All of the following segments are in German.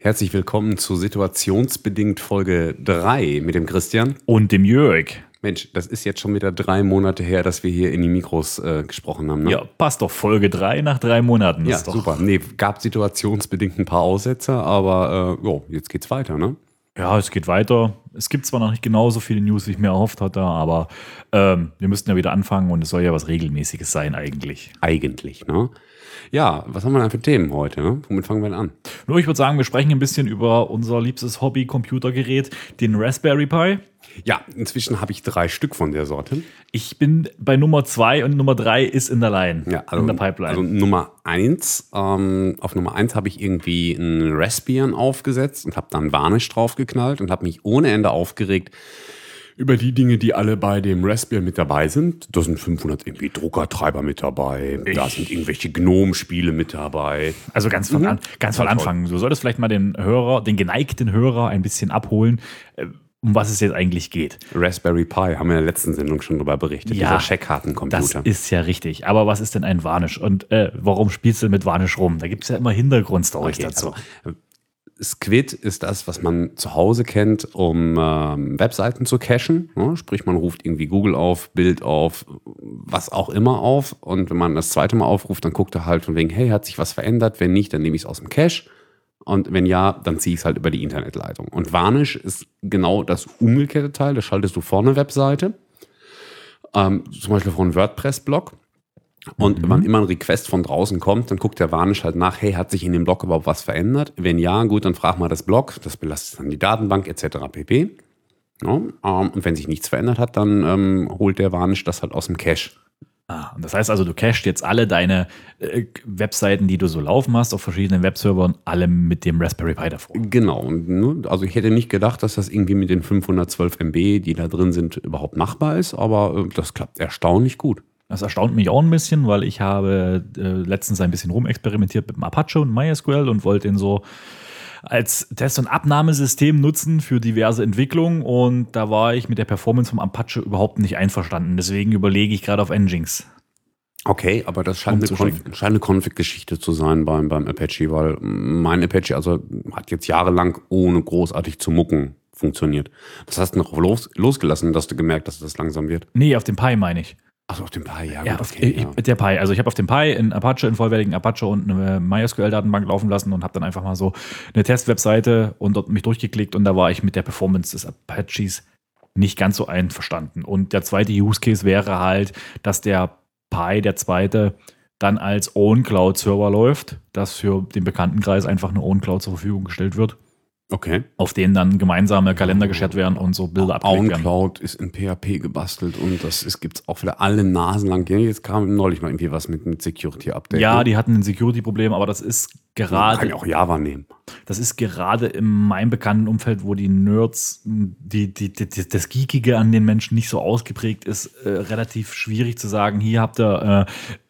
Herzlich willkommen zu Situationsbedingt Folge 3 mit dem Christian. Und dem Jörg. Mensch, das ist jetzt schon wieder drei Monate her, dass wir hier in die Mikros äh, gesprochen haben. Ne? Ja, passt doch. Folge 3 nach drei Monaten. ja doch. super. Nee, gab situationsbedingt ein paar Aussetzer, aber äh, jo, jetzt geht's weiter, ne? Ja, es geht weiter. Es gibt zwar noch nicht genauso viele News, wie ich mir erhofft hatte, aber ähm, wir müssten ja wieder anfangen und es soll ja was Regelmäßiges sein eigentlich. Eigentlich, ne? Ja, was haben wir denn für Themen heute? Ne? Womit fangen wir denn an? Nur ich würde sagen, wir sprechen ein bisschen über unser liebstes Hobby-Computergerät, den Raspberry Pi. Ja, inzwischen habe ich drei Stück von der Sorte. Ich bin bei Nummer 2 und Nummer 3 ist in der Line, Ja, also, in der Pipeline. also Nummer eins. Ähm, auf Nummer eins habe ich irgendwie einen Raspbian aufgesetzt und habe dann Varnish draufgeknallt und habe mich ohne Ende aufgeregt über die Dinge, die alle bei dem Raspbian mit dabei sind. Da sind 500 irgendwie Druckertreiber mit dabei. Da sind irgendwelche Gnome-Spiele mit dabei. Also ganz von, Mhm. an, ganz von. Anfang. Du solltest vielleicht mal den Hörer, den geneigten Hörer ein bisschen abholen, äh, um was es jetzt eigentlich geht. Raspberry Pi, haben wir in der letzten Sendung schon drüber berichtet. Ja, dieser Das Checkkartencomputer. ist ja richtig. Aber was ist denn ein Varnish? Und äh, warum spielst du mit Varnish rum? Da gibt es ja immer Hintergrundstories Okay, dazu. also, Squid ist das, was man zu Hause kennt, um ähm, Webseiten zu cachen. Ne? Sprich, man ruft irgendwie Google auf, Bild auf, was auch immer auf. Und wenn man das zweite Mal aufruft, dann guckt er halt von wegen, hey, hat sich was verändert? Wenn nicht, dann nehme ich es aus dem Cache. Und wenn ja, dann ziehe ich es halt über die Internetleitung. Und Varnish ist genau das umgekehrte Teil. Da schaltest du vorne Webseite, ähm, zum Beispiel vor einem WordPress-Blog. Und wann immer ein Request von draußen kommt, dann guckt der Varnish halt nach, hey, hat sich in dem Blog überhaupt was verändert? Wenn ja, gut, dann frag mal das Blog, das belastet dann die Datenbank etc. pp. Ja, ähm, und wenn sich nichts verändert hat, dann ähm, holt der Varnish das halt aus dem Cache. Ah, und das heißt also, du cachst jetzt alle deine äh, Webseiten, die du so laufen hast, auf verschiedenen Webservern, alle mit dem Raspberry Pi davor. Genau, ne, also ich hätte nicht gedacht, dass das irgendwie mit den 512 MB, die da drin sind, überhaupt machbar ist, aber äh, das klappt erstaunlich gut. Das erstaunt mich auch ein bisschen, weil ich habe äh, letztens ein bisschen rumexperimentiert mit dem Apache und MySQL und wollte ihn so als Test- und Abnahmesystem nutzen für diverse Entwicklungen und da war ich mit der Performance vom Apache überhaupt nicht einverstanden. Deswegen überlege ich gerade auf Nginx. Okay, aber das scheint eine, Umzuschwenken. Konf scheint eine Config-Geschichte zu sein beim, beim Apache, weil mein Apache also hat jetzt jahrelang ohne großartig zu mucken funktioniert. Was hast du noch los, losgelassen, dass du gemerkt hast, dass das langsam wird? Nee, auf dem Pi meine ich. Achso, auf dem Pi, ja, Ja, gut, auf, okay, ich, ja. der Pi. Also ich habe auf dem Pi in Apache, in vollwertigen Apache und eine MySQL-Datenbank laufen lassen und habe dann einfach mal so eine Test-Webseite und dort mich durchgeklickt und da war ich mit der Performance des Apaches nicht ganz so einverstanden. Und der zweite Use Case wäre halt, dass der Pi, der zweite, dann als Own-Cloud-Server läuft, dass für den Bekanntenkreis einfach eine Own-Cloud zur Verfügung gestellt wird, Okay. auf denen dann gemeinsame Kalender geschert werden und so Bilder abgelegt werden. OwnCloud ist in PHP gebastelt und das ist, gibt's auch wieder alle Nasen lang. Jetzt kam neulich mal irgendwie was mit einem Security-Update. Ja, ne? die hatten ein Security-Problem, aber das ist Man gerade kann ja auch Java nehmen. Das ist gerade in meinem bekannten Umfeld, wo die Nerds, die, die, die, die, das Geekige an den Menschen nicht so ausgeprägt ist, äh, relativ schwierig zu sagen, hier habt ihr,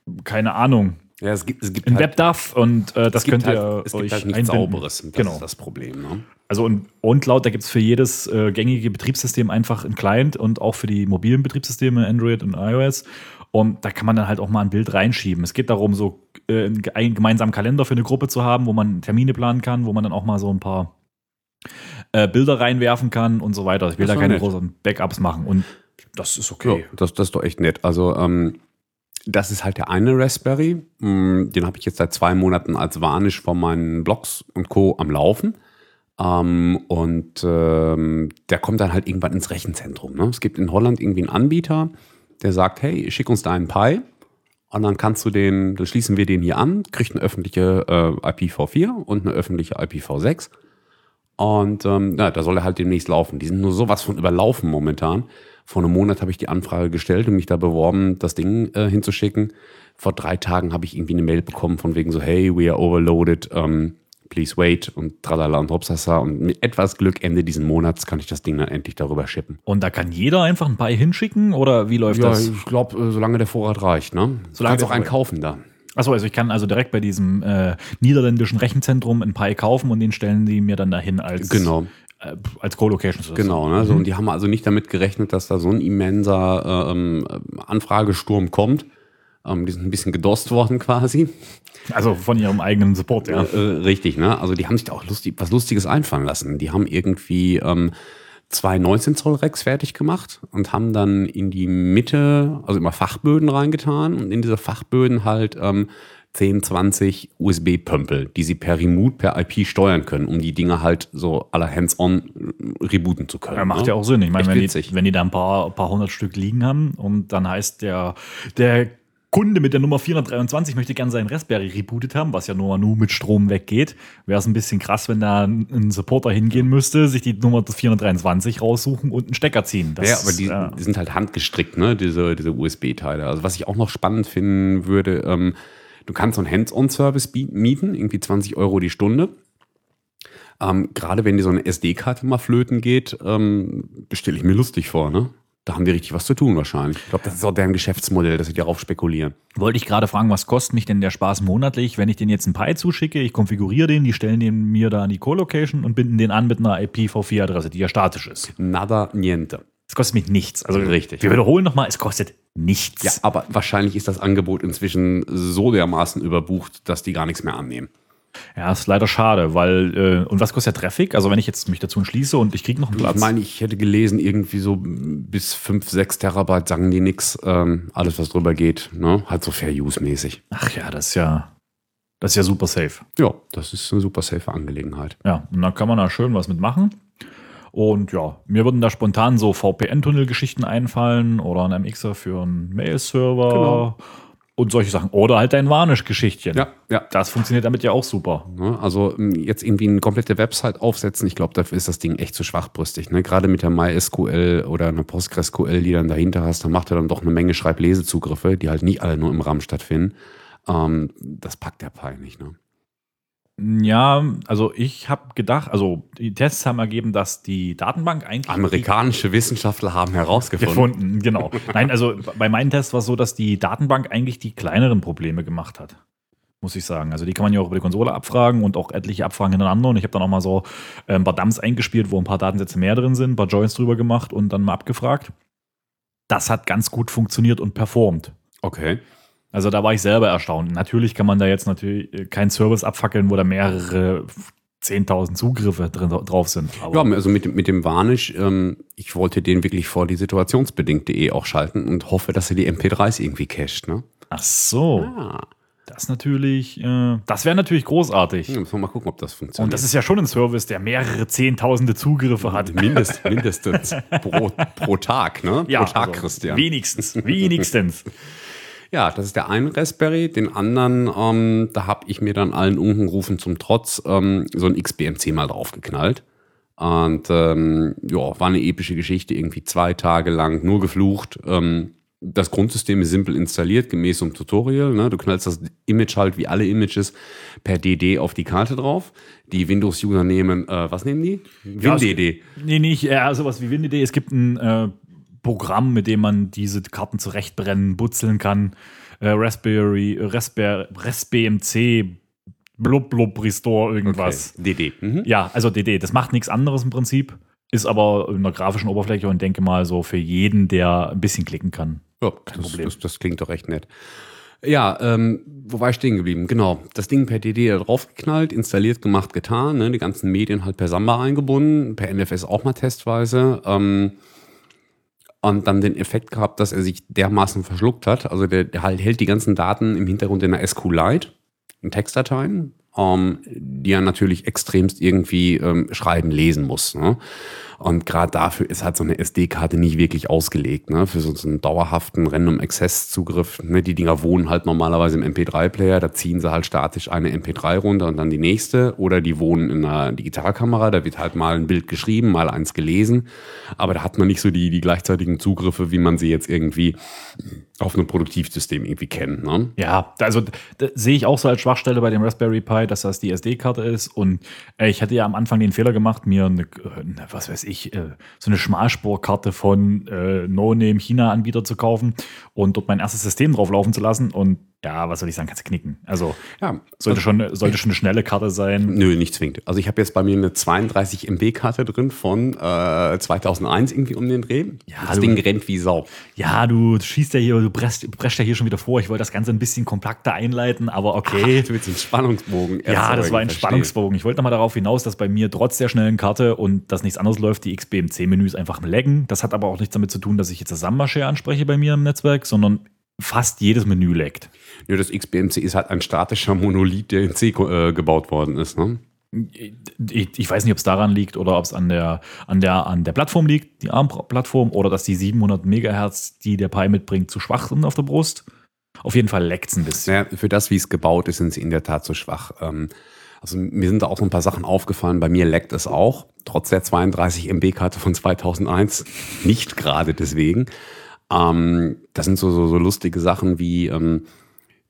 äh, keine Ahnung, Ja, es gibt, es gibt ein halt, WebDAV und äh, das könnt halt, ihr es euch gibt halt nichts einbinden. Sauberes. Das genau. ist das Problem. Ne? Also und OwnCloud, da gibt es für jedes äh, gängige Betriebssystem einfach einen Client und auch für die mobilen Betriebssysteme Android und iOS. Und da kann man dann halt auch mal ein Bild reinschieben. Es geht darum, so äh, einen ge- einen gemeinsamen Kalender für eine Gruppe zu haben, wo man Termine planen kann, wo man dann auch mal so ein paar äh, Bilder reinwerfen kann und so weiter. Ich will Das da keine nett. großen Backups machen. Und das ist okay. Ja, das, das ist doch echt nett. Also, ähm, das ist halt der eine Raspberry. Mm, Den habe ich jetzt seit zwei Monaten als Varnish von meinen Blogs und Co. am Laufen. Ähm, und ähm, der kommt dann halt irgendwann ins Rechenzentrum. Ne? Es gibt in Holland irgendwie einen Anbieter, der sagt, hey, schick uns deinen Pi. Und dann kannst du den, dann schließen wir den hier an, kriegt eine öffentliche äh, IPv4 und eine öffentliche IPv6. Und ähm, ja, da soll er halt demnächst laufen. Die sind nur sowas von überlaufen momentan. Vor einem Monat habe ich die Anfrage gestellt und mich da beworben, das Ding äh, hinzuschicken. Vor drei Tagen habe ich irgendwie eine Mail bekommen von wegen so, hey, we are overloaded, um, please wait und tralala und hopsasa. Und mit etwas Glück Ende diesen Monats kann ich das Ding dann endlich darüber shippen. Und da kann jeder einfach ein Pi hinschicken oder wie läuft Ja, das? ich glaube, solange der Vorrat reicht, ne? Solange kannst der auch einen kaufen da. Achso, also ich kann also direkt bei diesem äh, niederländischen Rechenzentrum ein Pi kaufen und den stellen die mir dann dahin als, Genau. Äh, als Co-Location. Genau, ne? so, und die haben also nicht damit gerechnet, dass da so ein immenser ähm, Anfragesturm kommt. Ähm, die sind ein bisschen gedost worden quasi. Also von ihrem eigenen Support, ja. Äh, richtig, ne? Also die haben sich da auch lustig, was Lustiges einfallen lassen. Die haben irgendwie ähm, zwei 19 Zoll Racks fertig gemacht und haben dann in die Mitte, also immer Fachböden reingetan und in diese Fachböden halt ähm, 10, 20 USB-Pömpel, die sie per Remote, per IP steuern können, um die Dinge halt so aller Hands-on rebooten zu können. Ja, macht ne? ja auch Sinn. Ich meine, wenn die, wenn die da ein paar, paar hundert Stück liegen haben und dann heißt der, der Kunde mit der Nummer 423 möchte gerne seinen Raspberry rebootet haben, was ja nur, nur mit Strom weggeht, wäre es ein bisschen krass, wenn da ein ein Supporter hingehen müsste, sich die Nummer 423 raussuchen und einen Stecker ziehen. Das, Ja, aber die, äh, die sind halt handgestrickt, ne, diese, diese USB-Teile. Also was ich auch noch spannend finden würde, ähm, du kannst so einen Hands-on-Service mieten, irgendwie 20 Euro die Stunde. Ähm, Gerade wenn dir so eine SD-Karte mal flöten geht, ähm, bestelle ich mir lustig vor, ne? Da haben die richtig was zu tun wahrscheinlich. Ich glaube, das ist auch deren Geschäftsmodell, dass sie darauf spekulieren. Wollte ich gerade fragen, was kostet mich denn der Spaß monatlich, wenn ich den jetzt einen Pi zuschicke, ich konfiguriere den, die stellen den mir da an die Co-Location und binden den an mit einer IPv4-Adresse, die ja statisch ist. Nada niente. Es kostet mich nichts. Also Richtig. Wir wiederholen nochmal, es kostet nichts. Ja, aber wahrscheinlich ist das Angebot inzwischen so dermaßen überbucht, dass die gar nichts mehr annehmen. Ja, ist leider schade, weil, äh, und was kostet der Traffic? Also wenn ich jetzt mich dazu entschließe und ich kriege noch einen Platz. Ich meine, ich hätte gelesen, irgendwie so bis 5, 6 Terabyte sagen die nix. Ähm, alles, was drüber geht, ne? Halt so Fair-Use-mäßig. Ach ja, das ist ja, das ist ja super safe. Ja, das ist eine super safe Angelegenheit. Ja, und dann kann man da schön was mitmachen. Und ja, mir würden da spontan so VPN-Tunnel-Geschichten einfallen oder ein MXer für einen Mail-Server Genau. und solche Sachen. Oder halt ein Varnish-Geschichtchen. Ja, ja. Das funktioniert damit ja auch super. Ne? Also m, jetzt irgendwie eine komplette Website aufsetzen, ich glaube, dafür ist das Ding echt zu schwachbrüstig. Ne? Gerade mit der MySQL oder einer PostgreSQL, die dann dahinter hast, da macht er dann doch eine Menge Schreiblesezugriffe, die halt nicht alle nur im RAM stattfinden. Ähm, das packt der Pi nicht. Ne? Ja, also ich habe gedacht, also die Tests haben ergeben, dass die Datenbank eigentlich Amerikanische Wissenschaftler haben herausgefunden. gefunden, genau. Nein, also bei meinen Tests war es so, dass die Datenbank eigentlich die kleineren Probleme gemacht hat. Muss ich sagen. Also die kann man ja auch über die Konsole abfragen und auch etliche Abfragen hintereinander. Und ich habe dann auch mal so ein paar Dumps eingespielt, wo ein paar Datensätze mehr drin sind, ein paar Joins drüber gemacht und dann mal abgefragt. Das hat ganz gut funktioniert und performt. Okay. Also da war ich selber erstaunt. Natürlich kann man da jetzt natürlich äh, keinen Service abfackeln, wo da mehrere 10.000 Zugriffe drin, drauf sind. Ja, also mit, dem- mit dem Varnish, ähm, ich wollte den wirklich vor die situationsbedingt.de auch schalten und hoffe, dass er die MP3s irgendwie cached. Ne? ach so, Ah. das natürlich, äh, das wäre natürlich großartig. Ja, müssen wir mal gucken, ob das funktioniert. Und das ist ja schon ein Service, der mehrere Zehntausende Zugriffe hat. Mindest, mindestens pro, pro Tag, ne? pro Tag, also Christian. Wenigstens, wenigstens. Ja, das ist der eine Raspberry. Den anderen, ähm, da habe ich mir dann allen Unkenrufen zum Trotz ähm, so ein XBMC mal draufgeknallt. Und ähm, ja, war eine epische Geschichte, irgendwie zwei Tage lang nur geflucht. Ähm, das Grundsystem ist simpel installiert, gemäß dem Tutorial. Ne? Du knallst das Image halt wie alle Images per DD auf die Karte drauf. Die Windows-User nehmen, äh, was nehmen die? Ja, es- WinDD. Nee, nicht ja, sowas wie WinDD. Es gibt ein äh, Programm, mit dem man diese Karten zurechtbrennen, butzeln kann. Äh, Raspberry, Raspberry, RaspBMC, blub, blub, Restore, irgendwas. Okay. DD. Mhm. Ja, also DD. Das macht nichts anderes im Prinzip. Ist aber in der grafischen Oberfläche und denke mal so für jeden, der ein bisschen klicken kann. Ja, das, Problem. das, das klingt doch recht nett. Ja, ähm, wo war ich stehen geblieben? Genau, das Ding per DD da draufgeknallt, installiert, gemacht, getan. Ne? Die ganzen Medien halt per Samba eingebunden, per NFS auch mal testweise. Ähm, und dann den Effekt gehabt, dass er sich dermaßen verschluckt hat. Also der, der halt hält die ganzen Daten im Hintergrund in einer SQLite, in Textdateien, ähm, die er natürlich extremst irgendwie ähm, schreiben, lesen muss. Ne? Und gerade dafür ist halt so eine SD-Karte nicht wirklich ausgelegt, ne? Für so, so einen dauerhaften Random Access Zugriff. Ne? Die Dinger wohnen halt normalerweise im MP3-Player, da ziehen sie halt statisch eine MP3 runter und dann die nächste. Oder die wohnen in einer Digitalkamera, da wird halt mal ein Bild geschrieben, mal eins gelesen. Aber da hat man nicht so die, die gleichzeitigen Zugriffe, wie man sie jetzt irgendwie auf einem Produktivsystem irgendwie kennt. Ne? Ja, also sehe ich auch so als Schwachstelle bei dem Raspberry Pi, dass das die SD-Karte ist. Und äh, ich hatte ja am Anfang den Fehler gemacht, mir eine, äh, was weiß ich, äh, so eine Schmalspurkarte von äh, No-Name-China-Anbieter zu kaufen und dort mein erstes System drauf laufen zu lassen. Und ja, was soll ich sagen, kannst du knicken. Also Ja, sollte schon, sollte schon eine schnelle Karte sein. Nö, nicht zwingend. Also ich habe jetzt bei mir eine 32 MB-Karte drin von äh, 2001 irgendwie um den Dreh. Ja, das du- Ding rennt wie Sau. Ja, du schießt ja hier, du presst, presst ja hier schon wieder vor. Ich wollte das Ganze ein bisschen kompakter einleiten, aber okay. Du willst einen Spannungsbogen. Ja, das war ein Verstehe. Spannungsbogen. Ich wollte nochmal darauf hinaus, dass bei mir trotz der schnellen Karte und dass nichts anderes läuft, die XBMC-Menüs einfach laggen. Das hat aber auch nichts damit zu tun, dass ich jetzt das Samba-Share anspreche bei mir im Netzwerk, sondern fast jedes Menü laggt. Nö, das XBMC ist halt ein statischer Monolith, der in C äh, gebaut worden ist. Ne? Ich, ich weiß nicht, ob es daran liegt oder ob es an der, an, der, an der Plattform liegt, die ARM-Plattform, oder dass die 700 Megahertz, die der Pi mitbringt, zu schwach sind auf der Brust. Auf jeden Fall leckt es ein bisschen. Naja, für das, wie es gebaut ist, sind sie in der Tat so schwach. Ähm, also mir sind da auch so ein paar Sachen aufgefallen. Bei mir leckt es auch, trotz der 32 MB-Karte von 2001. Nicht gerade deswegen. Ähm, das sind so, so, so lustige Sachen wie ähm,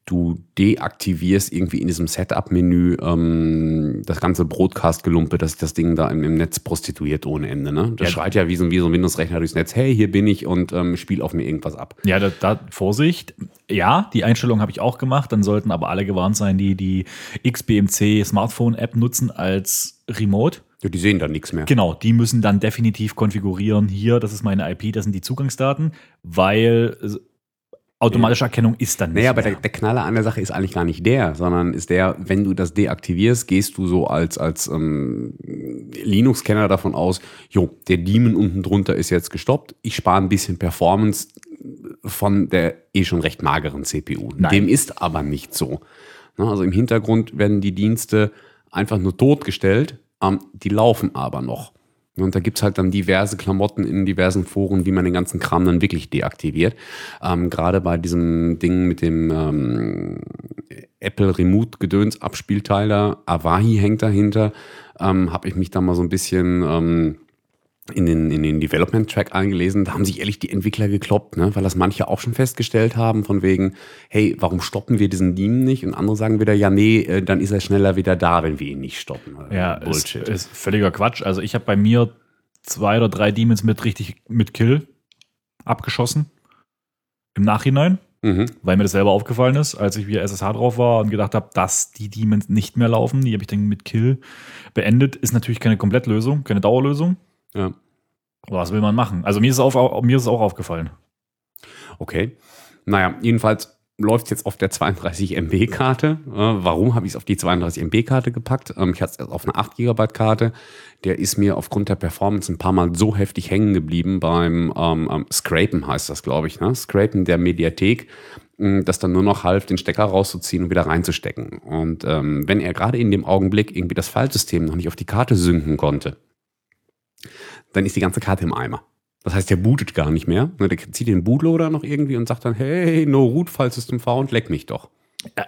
du deaktivierst irgendwie in diesem Setup-Menü ähm, das ganze Broadcast-Gelumpe, dass sich das Ding da im, im Netz prostituiert ohne Ende. Ne? Das Ja. schreit ja wie so, wie so ein Windows-Rechner durchs Netz. Hey, hier bin ich und ähm, spiel auf mir irgendwas ab. Ja, da, da Vorsicht. Ja, die Einstellung habe ich auch gemacht. Dann sollten aber alle gewarnt sein, die die XBMC Smartphone App nutzen als Remote. Ja, die sehen da nichts mehr. Genau, die müssen dann definitiv konfigurieren. Hier, das ist meine IP, das sind die Zugangsdaten, weil automatische Erkennung ist dann nicht. Naja, aber der, der Knaller an der Sache ist eigentlich gar nicht der, sondern ist der, wenn du das deaktivierst, gehst du so als, als ähm, Linux-Kenner davon aus, jo, der Daemon unten drunter ist jetzt gestoppt, ich spare ein bisschen Performance von der eh schon recht mageren CPU. Nein. Dem ist aber nicht so. Also im Hintergrund werden die Dienste einfach nur totgestellt, ähm, die laufen aber noch. Und da gibt's halt dann diverse Klamotten in diversen Foren, wie man den ganzen Kram dann wirklich deaktiviert. Ähm, Gerade bei diesem Ding mit dem ähm, Apple Remote Gedöns Abspielteil da, Avahi hängt dahinter, ähm, habe ich mich da mal so ein bisschen ähm, in den, in den Development Track eingelesen. Da haben sich ehrlich die Entwickler gekloppt, ne? weil das manche auch schon festgestellt haben, von wegen, hey, warum stoppen wir diesen Daemon nicht? Und andere sagen wieder, ja, nee, äh, dann ist er schneller wieder da, wenn wir ihn nicht stoppen. Ja, ist, Bullshit. ist völliger Quatsch. Also ich habe bei mir zwei oder drei Demons mit richtig mit Kill abgeschossen. Im Nachhinein, mhm. weil mir das selber aufgefallen ist, als ich wieder SSH drauf war und gedacht habe, dass die Demons nicht mehr laufen. Die habe ich dann mit Kill beendet. Ist natürlich keine Komplettlösung, keine Dauerlösung. Ja. Was will man machen? Also mir ist es, auf, mir ist es auch aufgefallen. Okay. Naja, jedenfalls läuft es jetzt auf der 32 MB-Karte. Äh, warum habe ich es auf die 32 MB-Karte gepackt? Ähm, ich hatte es auf eine 8 GB-Karte. Der ist mir aufgrund der Performance ein paar Mal so heftig hängen geblieben beim ähm, Scrapen, heißt das, glaube ich. Ne? Scrapen der Mediathek, das dann nur noch half, den Stecker rauszuziehen und wieder reinzustecken. Und ähm, wenn er gerade in dem Augenblick irgendwie das Filesystem noch nicht auf die Karte synken konnte, dann ist die ganze Karte im Eimer. Das heißt, der bootet gar nicht mehr. Ne, Der zieht den Bootloader noch irgendwie und sagt dann, hey, no root file system found, leck mich doch.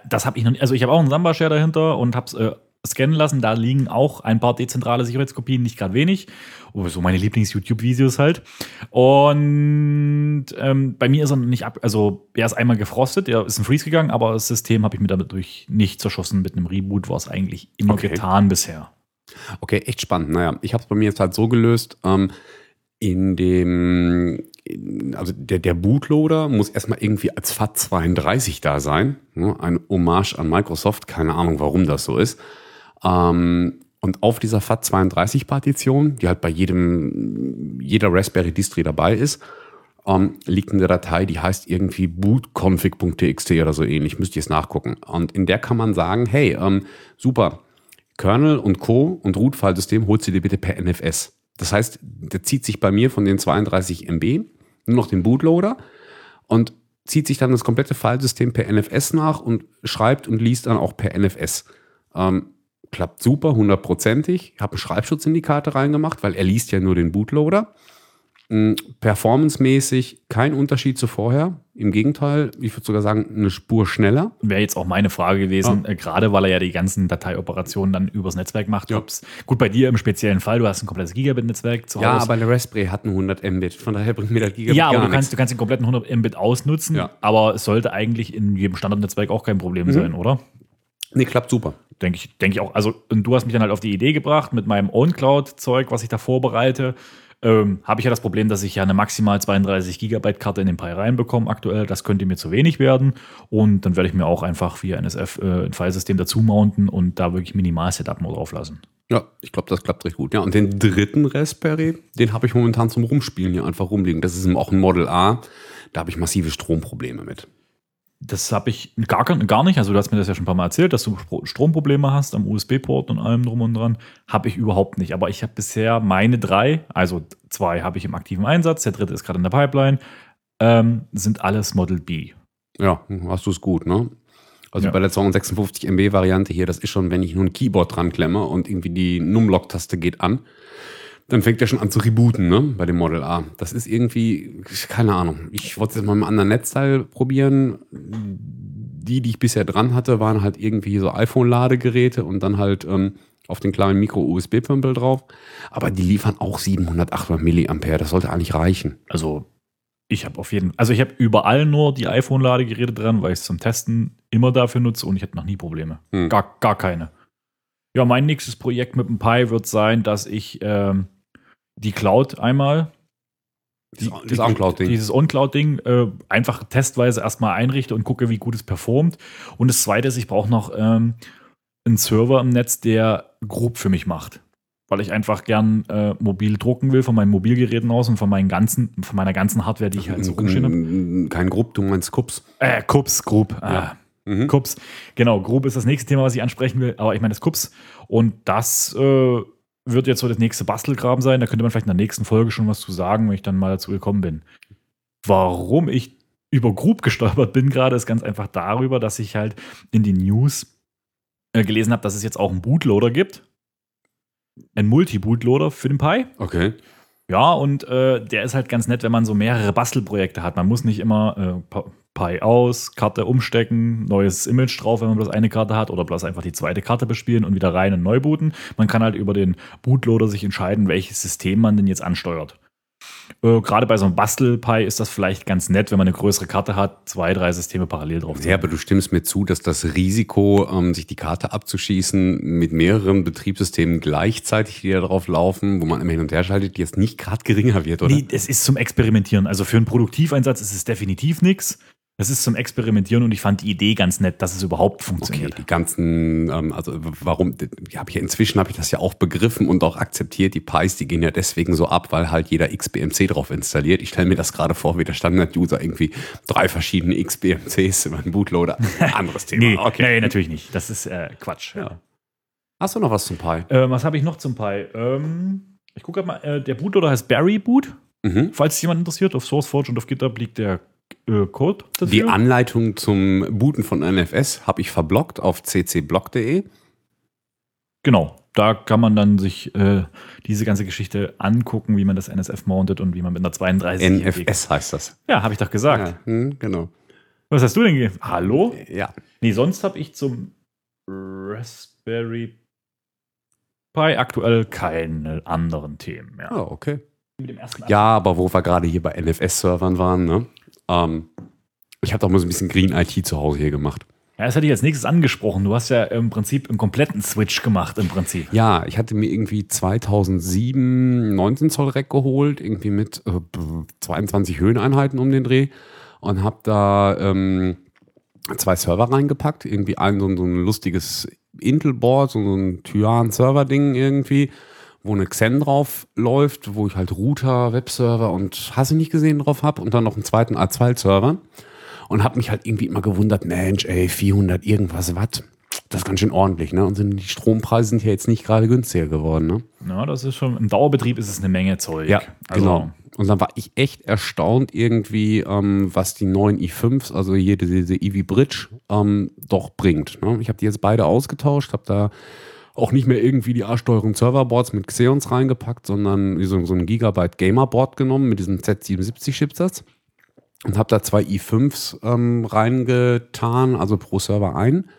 Das habe ich noch nicht. Also ich habe auch einen Samba-Share dahinter und habe es äh, scannen lassen. Da liegen auch ein paar dezentrale Sicherheitskopien, nicht gerade wenig. Oh, so meine Lieblings-YouTube-Videos halt. Und ähm, bei mir ist er noch nicht ab. Also er ist einmal gefrostet, er ist ein Freeze gegangen, aber das System habe ich mir dadurch nicht zerschossen. Mit einem Reboot war es eigentlich immer Okay. getan bisher. Okay, echt spannend. Naja, ich habe es bei mir jetzt halt so gelöst, ähm, in dem, also der, der Bootloader muss erstmal irgendwie als FAT32 da sein. Ne? Eine Hommage an Microsoft, keine Ahnung, warum das so ist. Ähm, und auf dieser FAT32-Partition, die halt bei jedem, jeder Raspberry Distri dabei ist, ähm, liegt eine Datei, die heißt irgendwie bootconfig.txt oder so ähnlich, müsst ihr es nachgucken. Und in der kann man sagen, hey, ähm, super, Kernel und Co. und Root-File-System holt sie dir bitte per NFS. Das heißt, der zieht sich bei mir von den 32 MB nur noch den Bootloader und zieht sich dann das komplette Filesystem per NFS nach und schreibt und liest dann auch per NFS. Ähm, klappt super, hundertprozentig. Ich habe einen Schreibschutz in die Karte reingemacht, weil er liest ja nur den Bootloader. Mm, Performance-mäßig kein Unterschied zu vorher. Im Gegenteil, ich würde sogar sagen, eine Spur schneller. Wäre jetzt auch meine Frage gewesen, äh, gerade weil er ja die ganzen Dateioperationen dann übers Netzwerk macht. Ja. Gut, bei dir im speziellen Fall, du hast ein komplettes Gigabit-Netzwerk zu Ja, Hause. aber der Raspberry hat einen 100 Mbit, von daher bringt mir das Gigabit Ja, aber gar du kannst, nichts. du kannst den kompletten 100 Mbit ausnutzen, Ja. aber es sollte eigentlich in jedem Standardnetzwerk auch kein Problem Mhm. sein, oder? Nee, klappt super. Denke ich, denke ich auch. Also, und du hast mich dann halt auf die Idee gebracht mit meinem OwnCloud-Zeug, was ich da vorbereite, ähm, habe ich ja das Problem, dass ich ja eine maximal 32 Gigabyte Karte in den Pi reinbekomme aktuell. Das könnte mir zu wenig werden. Und dann werde ich mir auch einfach via NSF äh, ein Filesystem dazu mounten und da wirklich minimal Setup nur drauf lassen. Ja, ich glaube, das klappt recht gut. Ja, und den dritten Raspberry, den habe ich momentan zum Rumspielen hier einfach rumliegen. Das ist auch ein Model A. Da habe ich massive Stromprobleme mit. Das habe ich gar, gar nicht. Also, du hast mir das ja schon ein paar Mal erzählt, dass du Stromprobleme hast am USB-Port und allem drum und dran. Habe ich überhaupt nicht. Aber ich habe bisher meine drei, also zwei habe ich im aktiven Einsatz, der dritte ist gerade in der Pipeline, ähm, sind alles Model B. Ja, hast du es gut, ne? Also ja. bei der 256 MB Variante hier, das ist schon, wenn ich nur ein Keyboard dran klemme und irgendwie die Numlock-Taste geht an, dann fängt er schon an zu rebooten, ne, bei dem Model A. Das ist irgendwie, keine Ahnung. Ich wollte es jetzt mal mit einem anderen Netzteil probieren. Die, die ich bisher dran hatte, waren halt irgendwie so iPhone-Ladegeräte und dann halt ähm, auf den kleinen Micro-USB-Pömpel drauf. Aber die liefern auch 700, 800 Milliampere. Das sollte eigentlich reichen. Also ich habe auf jeden also ich habe überall nur die iPhone-Ladegeräte dran, weil ich es zum Testen immer dafür nutze und ich hatte noch nie Probleme. Hm. Gar, gar keine. Ja, mein nächstes Projekt mit dem Pi wird sein, dass ich ähm, die Cloud einmal. Die, das On-Cloud-Ding. Dieses On-Cloud-Ding äh, einfach testweise erstmal einrichte und gucke, wie gut es performt. Und das zweite ist, ich brauche noch ähm, einen Server im Netz, der Group für mich macht. Weil ich einfach gern äh, mobil drucken will von meinen Mobilgeräten aus und von, meinen ganzen, von meiner ganzen Hardware, die ich halt so rumstehen habe. Kein Group, du meinst Kups. Äh, Kups, Group. Ja. Ah, mhm. Kups. Genau, Group ist das nächste Thema, was ich ansprechen will, aber ich meine das Kups. Und das äh, wird jetzt so das nächste Bastelgraben sein. Da könnte man vielleicht in der nächsten Folge schon was zu sagen, wenn ich dann mal dazu gekommen bin. Warum ich über Group gestolpert bin gerade, ist ganz einfach darüber, dass ich halt in den News äh, gelesen habe, dass es jetzt auch einen Bootloader gibt. Ein Multi-Bootloader für den Pi. Okay. Ja, und äh, der ist halt ganz nett, wenn man so mehrere Bastelprojekte hat. Man muss nicht immer äh, Pi aus, Karte umstecken, neues Image drauf, wenn man bloß eine Karte hat, oder bloß einfach die zweite Karte bespielen und wieder rein und neu booten. Man kann halt über den Bootloader sich entscheiden, welches System man denn jetzt ansteuert. Äh, Gerade bei so einem Bastel-Pi ist das vielleicht ganz nett, wenn man eine größere Karte hat, zwei, drei Systeme parallel drauf. Ja, aber du stimmst mir zu, dass das Risiko, ähm, sich die Karte abzuschießen mit mehreren Betriebssystemen gleichzeitig, die da drauf laufen, wo man immer hin und her schaltet, jetzt nicht gerade geringer wird, oder? Nee, es ist zum Experimentieren. Also für einen Produktiveinsatz ist es definitiv nichts. Das ist zum Experimentieren und ich fand die Idee ganz nett, dass es überhaupt funktioniert. Okay, die ganzen, ähm, also warum, hab ich, inzwischen habe ich das ja auch begriffen und auch akzeptiert. Die Pis, die gehen ja deswegen so ab, weil halt jeder XBMC drauf installiert. Ich stelle mir das gerade vor, wie der Standard-User irgendwie drei verschiedene XBMCs in meinem Bootloader. Anderes Thema. nee, okay. nee, natürlich nicht. Das ist äh, Quatsch. Ja. Hast du noch was zum Pi? Äh, was habe ich noch zum Pi? Ähm, ich gucke mal, äh, der Bootloader heißt Barry Boot. Mhm. Falls sich jemand interessiert, auf SourceForge und auf GitHub liegt der äh, Code dafür? Die Anleitung zum Booten von NFS habe ich verblockt auf ccblog.de. Genau, da kann man dann sich äh, diese ganze Geschichte angucken, wie man das NSF mountet und wie man mit einer 32 NFS heißt das. Ja, habe ich doch gesagt. Ja, hm, genau. Was hast du denn gegeben? Hallo? Ja. Nee, sonst habe ich zum Raspberry Pi aktuell keine anderen Themen mehr. Oh, okay. Ja, aber wo wir gerade hier bei NFS-Servern waren, ne? Ähm, ich habe doch mal so ein bisschen Green IT zu Hause hier gemacht. Ja, das hatte ich als nächstes angesprochen. Du hast ja im Prinzip einen kompletten Switch gemacht, im Prinzip. Ja, ich hatte mir irgendwie 2007 19 Zoll Rack geholt, irgendwie mit äh, 22 Höheneinheiten um den Dreh und habe da ähm, zwei Server reingepackt. Irgendwie ein so, so ein lustiges Intel-Board, so ein Tyan-Server-Ding irgendwie wo eine Xen drauf läuft, wo ich halt Router, Webserver und hasse nicht gesehen drauf habe und dann noch einen zweiten A2-Server und habe mich halt irgendwie immer gewundert, Mensch, ey, 400 irgendwas Watt, das ist ganz schön ordentlich, ne? Und sind, die Strompreise sind ja jetzt nicht gerade günstiger geworden, ne? Ja, das ist schon, im Dauerbetrieb ist es eine Menge Zeug. Ja, also, genau. Und dann war ich echt erstaunt irgendwie, ähm, was die neuen i5s, also hier diese, diese Eevee Bridge, ähm, doch bringt. Ne? Ich habe die jetzt beide ausgetauscht, habe da auch nicht mehr irgendwie die A-Steuerung Serverboards mit Xeons reingepackt, sondern so, so ein Gigabyte Gamerboard genommen mit diesem Z77 Chipsatz und habe da zwei i5s ähm, reingetan, also pro Server ein.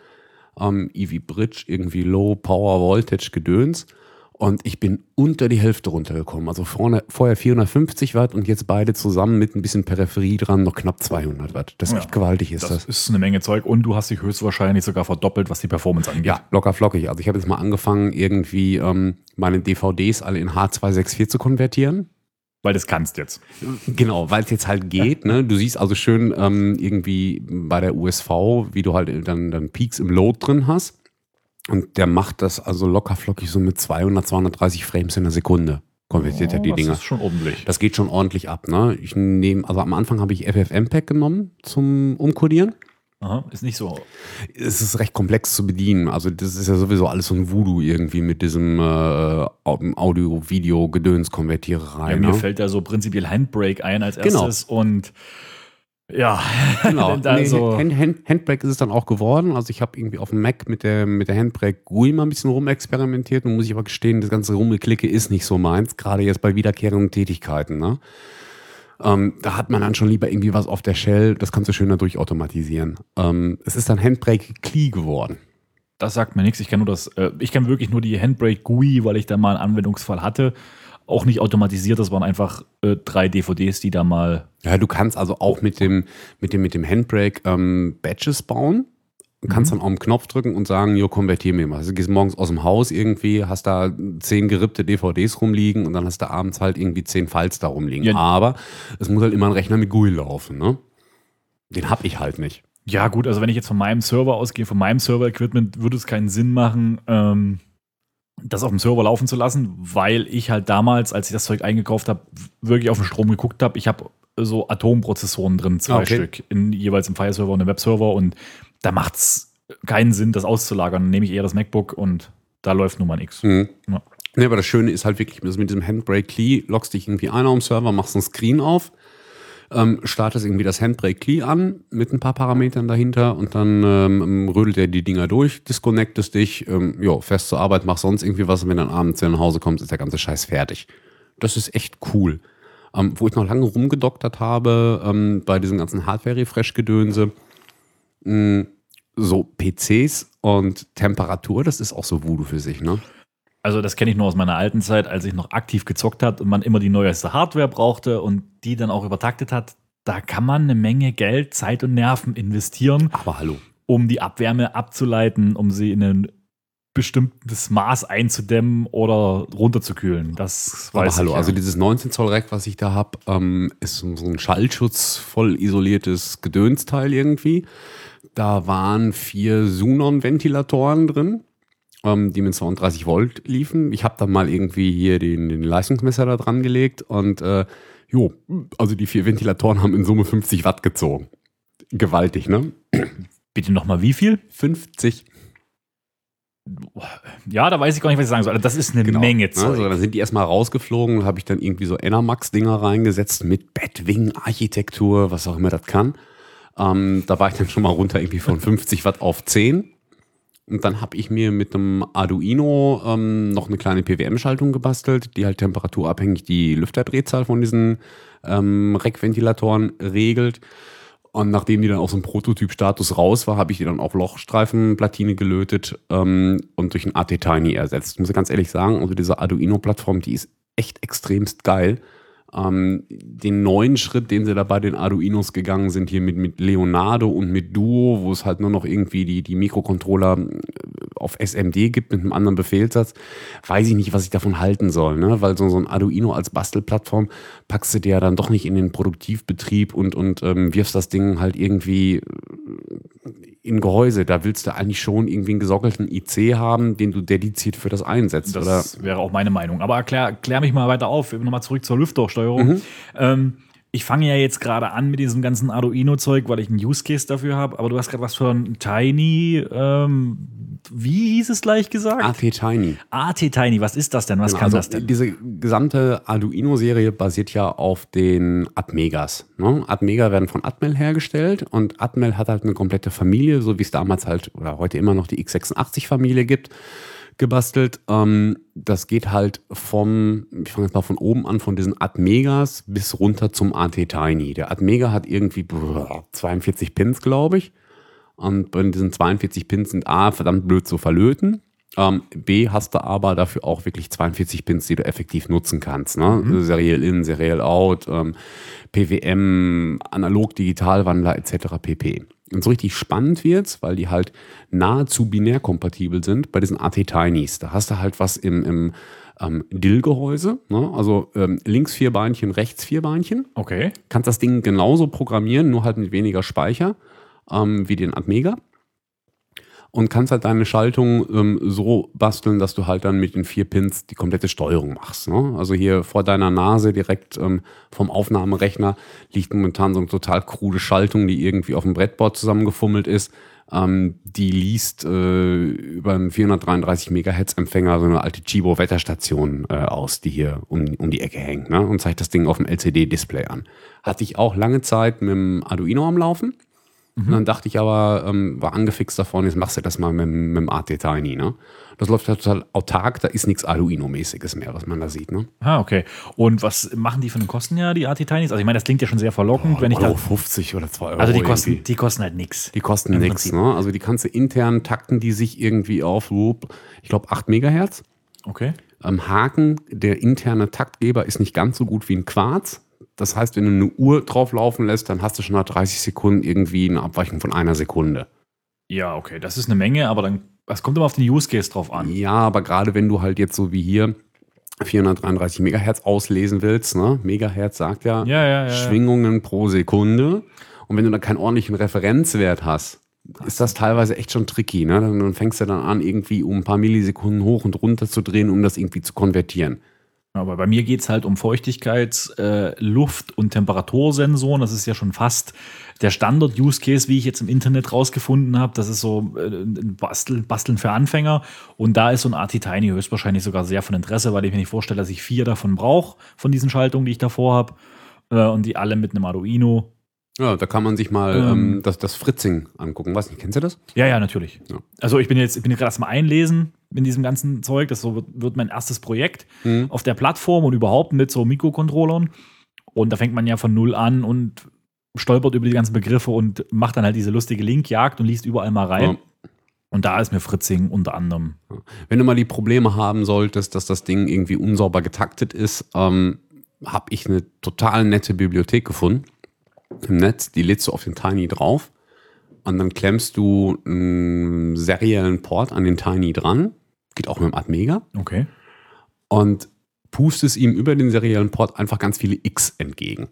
Ähm, EV Bridge, irgendwie Low Power Voltage Gedöns. Und ich bin unter die Hälfte runtergekommen. Also vorne, vorher 450 Watt und jetzt beide zusammen mit ein bisschen Peripherie dran noch knapp 200 Watt. Das ist ja, echt gewaltig, ist das. Das ist eine Menge Zeug und du hast dich höchstwahrscheinlich sogar verdoppelt, was die Performance angeht. Ja, locker flockig. Also ich habe jetzt mal angefangen, irgendwie ähm, meine DVDs alle in H264 zu konvertieren. Weil das kannst jetzt. Genau, weil es jetzt halt geht. Ne? Du siehst also schön ähm, irgendwie bei der USV, wie du halt dann, dann Peaks im Load drin hast. Und der macht das also locker flockig so mit 200, 230 Frames in der Sekunde. Konvertiert oh, er die das Dinger. ist schon ordentlich. Das geht schon ordentlich ab. Ne? Ich nehme, also am Anfang habe ich FFmpeg genommen zum Umkodieren. Aha, ist nicht so. Es ist recht komplex zu bedienen. Also das ist ja sowieso alles so ein Voodoo irgendwie mit diesem äh, Audio-Video-Gedöns-Konvertiererei. Ja, mir ne? fällt da so prinzipiell Handbrake ein als Genau. erstes und ja, Genau. nee, so, Hand, Hand, Handbrake ist es dann auch geworden. Also ich habe irgendwie auf dem Mac mit der, mit der Handbrake GUI mal ein bisschen rumexperimentiert. Nun muss ich aber gestehen, das ganze Rumgeklicke ist nicht so meins, gerade jetzt bei wiederkehrenden Tätigkeiten. Ne? Ähm, da hat man dann schon lieber irgendwie was auf der Shell, das kannst du schöner durchautomatisieren. Ähm, es ist dann Handbrake CLI geworden. das sagt mir nichts. Ich kenne nur das, äh, ich kenne wirklich nur die Handbrake GUI, weil ich da mal einen Anwendungsfall hatte. Auch nicht automatisiert, das waren einfach äh, drei DVDs, die da mal. Ja, du kannst also auch mit dem, mit dem, mit dem Handbrake ähm, Batches bauen. Du kannst dann auf den Knopf drücken und sagen, jo, konvertier mir mal. Also, du gehst morgens aus dem Haus irgendwie, hast da zehn gerippte DVDs rumliegen und dann hast du abends halt irgendwie zehn Files da rumliegen. Ja. Aber es muss halt immer ein Rechner mit GUI laufen, ne? Den hab ich halt nicht. Ja, gut, also wenn ich jetzt von meinem Server ausgehe, von meinem Server-Equipment, würde es keinen Sinn machen, ähm, das auf dem Server laufen zu lassen, weil ich halt damals, als ich das Zeug eingekauft habe, wirklich auf den Strom geguckt habe. Ich habe so Atomprozessoren drin, zwei Okay. Stück, in, jeweils im File-Server und im Web-Server und da macht es keinen Sinn, das auszulagern. Dann nehme ich eher das MacBook und da läuft Nummer X. Mhm. Ja. Ne, aber das Schöne ist halt wirklich, also mit diesem Handbrake CLI loggst dich irgendwie ein auf dem Server, machst einen Screen auf, ähm, startest irgendwie das Handbrake CLI an mit ein paar Parametern dahinter und dann ähm, rödelt er die Dinger durch, disconnectest dich, ähm, jo, fährst zur Arbeit, machst sonst irgendwie was und wenn dann abends wieder nach Hause kommst, ist der ganze Scheiß fertig. Das ist echt cool. Ähm, wo ich noch lange rumgedoktert habe, ähm, bei diesem ganzen Hardware-Refresh-Gedönse, mh, so PCs und Temperatur, das ist auch so Voodoo für sich, ne? Also das kenne ich nur aus meiner alten Zeit, als ich noch aktiv gezockt hat und man immer die neueste Hardware brauchte und die dann auch übertaktet hat. Da kann man eine Menge Geld, Zeit und Nerven investieren, Aber hallo. um die Abwärme abzuleiten, um sie in ein bestimmtes Maß einzudämmen oder runterzukühlen. Das Aber weiß hallo, ich. ja. also dieses 19 Zoll Rack, was ich da habe, ähm, ist so so ein Schallschutz voll isoliertes Gedönsteil irgendwie. Da waren vier Sunon-Ventilatoren drin, ähm, die mit 32 Volt liefen. Ich habe dann mal irgendwie hier den, den Leistungsmesser da dran gelegt und äh, jo, also die vier Ventilatoren haben in Summe 50 Watt gezogen. Gewaltig, ne? Bitte nochmal wie viel? 50 Ja, da weiß ich gar nicht, was ich sagen soll. Also Das ist eine Menge Ne? Zeug. So, dann sind die erstmal rausgeflogen, habe ich dann irgendwie so Enermax-Dinger reingesetzt mit Bettwing-Architektur, was auch immer das kann. Ähm, da war ich dann schon mal runter irgendwie von 50 Watt auf 10. Und dann habe ich mir mit einem Arduino ähm, noch eine kleine PWM-Schaltung gebastelt, die halt temperaturabhängig die Lüfterdrehzahl von diesen ähm, Rack-Ventilatoren regelt. Und nachdem die dann aus dem Prototyp-Status raus war, habe ich die dann auf Lochstreifenplatine gelötet ähm, und durch ein AT Tiny ersetzt. Ich muss ganz ehrlich sagen, also diese Arduino-Plattform, die ist echt extremst geil. Ähm, den neuen Schritt, den sie da bei den Arduinos gegangen sind, hier mit, mit Leonardo und mit Duo, wo es halt nur noch irgendwie die, die Mikrocontroller äh, auf SMD gibt mit einem anderen Befehlssatz, weiß ich nicht, was ich davon halten soll, ne? Weil so, so ein Arduino als Bastelplattform packst du dir ja dann doch nicht in den Produktivbetrieb und, und ähm, wirfst das Ding halt irgendwie in Gehäuse. Da willst du eigentlich schon irgendwie einen gesockelten IC haben, den du dediziert für das einsetzt. oder? Das wäre auch meine Meinung. Aber erklär, klär mich mal weiter auf. Nochmal zurück zur Lüftersteuerung. Ähm, ich fange ja jetzt gerade an mit diesem ganzen Arduino-Zeug, weil ich einen Use Case dafür habe. Aber du hast gerade was von Tiny. Ähm, wie hieß es gleich gesagt? AT Tiny. AT Tiny. Was ist das denn? Was Genau, kann also das denn? Diese gesamte Arduino-Serie basiert ja auf den Atmegas. Ne? Atmega werden von Atmel hergestellt und Atmel hat halt eine komplette Familie, so wie es damals halt oder heute immer noch die x86-Familie gibt, gebastelt. Ähm, das geht halt vom, ich fange jetzt mal von oben an, von diesen Atmegas bis runter zum AT Tiny. Der Atmega hat irgendwie brr, 42 Pins, glaube ich. Und bei diesen 42 Pins sind A, verdammt blöd zu verlöten. Ähm, B, hast du aber dafür auch wirklich 42 Pins, die du effektiv nutzen kannst. Ne? Serial in, Serial out, ähm, PWM, Analog-Digitalwandler etc. pp. Und so richtig spannend wird's, weil die halt nahezu binär kompatibel sind bei diesen AT Tinys. Da hast du halt was im, im ähm, Dill-Gehäuse, ne? also ähm, links vier Beinchen, rechts vier Beinchen. Okay. Kannst das Ding genauso programmieren, nur halt mit weniger Speicher ähm, wie den Atmega. Und kannst halt deine Schaltung ähm, so basteln, dass du halt dann mit den vier Pins die komplette Steuerung machst. Ne? Also hier vor deiner Nase direkt ähm, vom Aufnahmerechner liegt momentan so eine total krude Schaltung, die irgendwie auf dem Brettboard zusammengefummelt ist. Ähm, die liest äh, über einen 433 Megahertz Empfänger so eine alte Chibo Wetterstation äh, aus, die hier um, um die Ecke hängt ne? und zeigt das Ding auf dem LCD-Display an. Hatte ich auch lange Zeit mit dem Arduino am Laufen. Und dann dachte ich aber, ähm, war angefixt davon, jetzt machst du das mal mit, mit dem AT Tiny. Ne? Das läuft ja total autark, da ist nichts Arduino-mäßiges mehr, was man da sieht. Ne? Ah, okay. Und was machen die für einen Kosten ja, die AT Tinies? Also ich meine, das klingt ja schon sehr verlockend, wenn ich da. Euro 50 oder 2 Euro. Also die kosten, irgendwie. die kosten halt nichts. Die kosten nichts. Ne? Also die kannst du intern takten, die sich irgendwie auf, ich glaube, 8 Megahertz. Okay. Ähm, Haken, der interne Taktgeber ist nicht ganz so gut wie ein Quarz. Das heißt, wenn du eine Uhr drauf laufen lässt, dann hast du schon nach 30 Sekunden irgendwie eine Abweichung von einer Sekunde. Ja, okay. Das ist eine Menge, aber dann, es kommt immer auf den Use Case drauf an. Ja, aber gerade wenn du halt jetzt so wie hier 433 Megahertz auslesen willst, ne? Megahertz sagt ja, Ja, ja, ja. Schwingungen pro Sekunde. Und wenn du da keinen ordentlichen Referenzwert hast, ist das teilweise echt schon tricky. Ne? Dann dann fängst du dann an, irgendwie um ein paar Millisekunden hoch und runter zu drehen, um das irgendwie zu konvertieren. Aber bei mir geht es halt um Feuchtigkeits-, äh, Luft- und Temperatursensoren. Das ist ja schon fast der Standard-Use-Case, wie ich jetzt im Internet rausgefunden habe. Das ist so äh, ein Bastel, Basteln für Anfänger. Und da ist so ein AT Tiny höchstwahrscheinlich sogar sehr von Interesse, weil ich mir nicht vorstelle, dass ich vier davon brauche, von diesen Schaltungen, die ich davor habe. Äh, und die alle mit einem Arduino. Ja, da kann man sich mal Ähm. ähm, das, das Fritzing angucken. Was nicht, kennst du das? Ja, ja, natürlich. Ja. Also ich bin jetzt, ich bin gerade erstmal einlesen in diesem ganzen Zeug. Das so wird, wird mein erstes Projekt Mhm. auf der Plattform und überhaupt mit so Mikrocontrollern. Und da fängt man ja von null an und stolpert über die ganzen Begriffe und macht dann halt diese lustige Linkjagd und liest überall mal rein. Ja. Und da ist mir Fritzing unter anderem. Wenn du mal die Probleme haben solltest, dass das Ding irgendwie unsauber getaktet ist, ähm, habe ich eine total nette Bibliothek gefunden im Netz. Die lädst du auf den Tiny drauf und dann klemmst du einen seriellen Port an den Tiny dran. Geht auch mit dem Atmega. Okay. und pustest ihm über den seriellen Port einfach ganz viele X entgegen.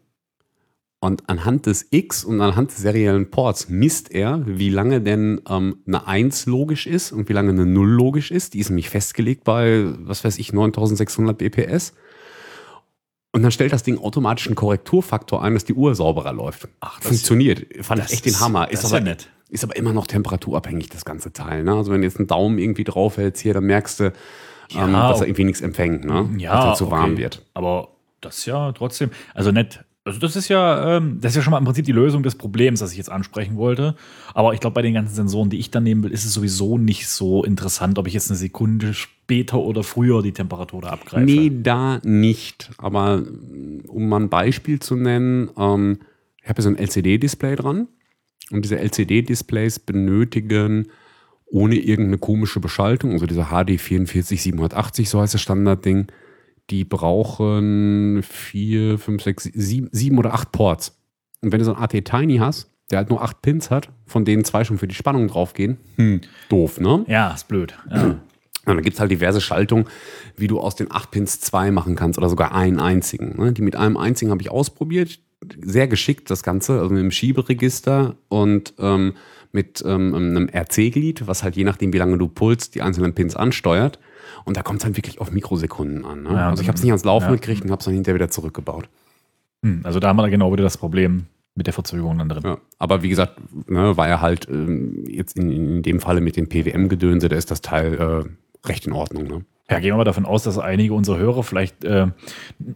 Und anhand des X und anhand des seriellen Ports misst er, wie lange denn ähm, eine 1 logisch ist und wie lange eine 0 logisch ist. Die ist nämlich festgelegt bei, was weiß ich, 9600 BPS. Und dann stellt das Ding automatisch einen Korrekturfaktor ein, dass die Uhr sauberer läuft. Ach, das- Funktioniert. Fand das ich echt den ist- Hammer. das Ist, aber, ja nett. ist aber immer noch temperaturabhängig, das ganze Teil. Ne? Also wenn du jetzt einen Daumen irgendwie draufhältst hier, dann merkst du, Ja, ähm, dass er irgendwie nichts empfängt, ne? Ja, dass er zu okay. warm wird. Aber das ja trotzdem, also nett. Also das ist ja, ähm, das ist ja schon mal im Prinzip die Lösung des Problems, das ich jetzt ansprechen wollte. Aber ich glaube, bei den ganzen Sensoren, die ich dann nehmen will, ist es sowieso nicht so interessant, ob ich jetzt eine Sekunde später oder früher die Temperatur da abgreife. Nee, da nicht. Aber um mal ein Beispiel zu nennen, ähm, ich habe so ein LCD-Display dran. Und diese LCD-Displays benötigen ohne irgendeine komische Beschaltung, also diese HD 44780, so heißt das Standardding, die brauchen vier, fünf, sechs, sieben, sieben oder acht Ports. Und wenn du so ein AT Tiny hast, der halt nur acht Pins hat, von denen zwei schon für die Spannung draufgehen, hm, doof, ne? Ja, ist blöd. Ja. Und dann gibt es halt diverse Schaltungen, wie du aus den 8 Pins zwei machen kannst oder sogar einen einzigen. Ne? Die mit einem einzigen habe ich ausprobiert. Sehr geschickt das Ganze, also mit einem Schieberegister und ähm, mit ähm, einem RC-Glied, was halt je nachdem, wie lange du pulst, die einzelnen Pins ansteuert. Und da kommt es dann wirklich auf Mikrosekunden an. Ne? Ja, also ich habe es nicht ans Laufen ja. gekriegt und habe es dann hinterher wieder zurückgebaut. Hm, also da haben wir genau wieder das Problem mit der Verzögerung dann drin. Ja. Aber wie gesagt, ne, war er halt ähm, jetzt in, in dem Falle mit dem PWM-Gedönse, da ist das Teil äh, recht in Ordnung. Ne? Ja, gehen wir mal davon aus, dass einige unserer Hörer vielleicht äh,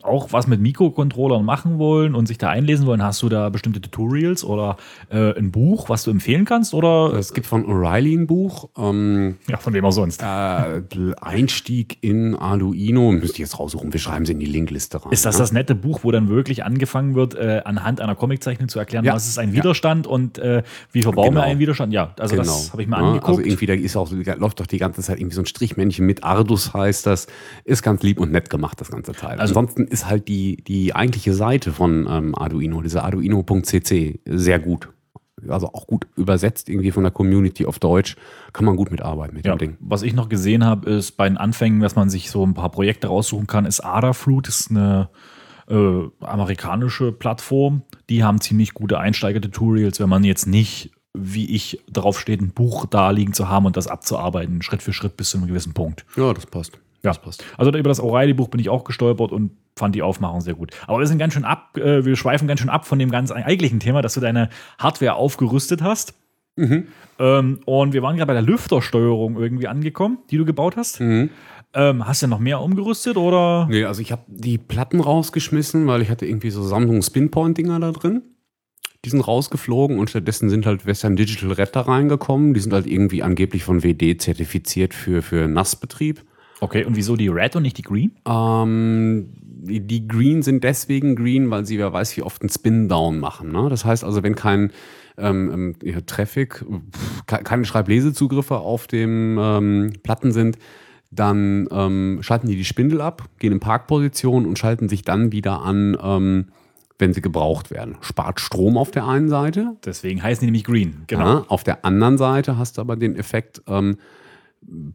auch was mit Mikrocontrollern machen wollen und sich da einlesen wollen. Hast du da bestimmte Tutorials oder äh, ein Buch, was du empfehlen kannst? Oder Es gibt von O'Reilly ein Buch, ähm, ja, von wem auch sonst? äh, Einstieg in Arduino, müsste ich jetzt raussuchen, wir schreiben sie in die Linkliste rein. Ist das ne? das nette Buch, wo dann wirklich angefangen wird, äh, anhand einer Comiczeichnung zu erklären, Ja. was ist ein Ja. Widerstand und äh, wie verbauen Genau. wir einen Widerstand? Ja, also das habe ich mir Ja, angeguckt. Also irgendwie, da ist auch, da läuft doch die ganze Zeit irgendwie so ein Strichmännchen mit Ardus heißt das. Ist ganz lieb und nett gemacht, das ganze Teil. Also- Ansonsten ist halt die, die eigentliche Seite von ähm, Arduino, diese arduino.cc, sehr gut. also auch gut übersetzt irgendwie von der Community auf Deutsch, kann man gut mitarbeiten mit Ja, dem Ding. was ich noch gesehen habe, ist bei den Anfängen, dass man sich so ein paar Projekte raussuchen kann, ist Adafruit, ist eine äh, amerikanische Plattform. Die haben ziemlich gute Einsteiger-Tutorials, wenn man jetzt nicht, wie ich, darauf steht, ein Buch da liegen zu haben und das abzuarbeiten, Schritt für Schritt bis zu einem gewissen Punkt. Ja, das passt. Ja. Das passt. Also über das O'Reilly-Buch bin ich auch gestolpert und fand die Aufmachung sehr gut. Aber wir sind ganz schön ab, äh, wir schweifen ganz schön ab von dem ganz eigentlichen Thema, dass du deine Hardware aufgerüstet hast. Mhm. Ähm, und wir waren gerade bei der Lüftersteuerung irgendwie angekommen, die du gebaut hast. Mhm. Ähm, hast du noch mehr umgerüstet oder? Nee, also ich habe die Platten rausgeschmissen, weil ich hatte irgendwie so Samsung Spinpoint-Dinger da drin. Die sind rausgeflogen und stattdessen sind halt Western Digital Red da reingekommen. Die sind halt irgendwie angeblich von WD zertifiziert für, für Nassbetrieb. Okay, und wieso die Red und nicht die Green? Ähm, die, die Green sind deswegen green, weil sie, wer weiß, wie oft einen Spin-Down machen. Ne? Das heißt also, wenn kein ähm, ähm, ja, Traffic, pff, ke- keine Schreiblesezugriffe auf dem ähm, Platten sind, dann ähm, schalten die die Spindel ab, gehen in Parkposition und schalten sich dann wieder an, ähm, wenn sie gebraucht werden. Spart Strom auf der einen Seite, Deswegen heißen die nämlich Green. Genau. ja, auf der anderen Seite hast du aber den Effekt, ähm,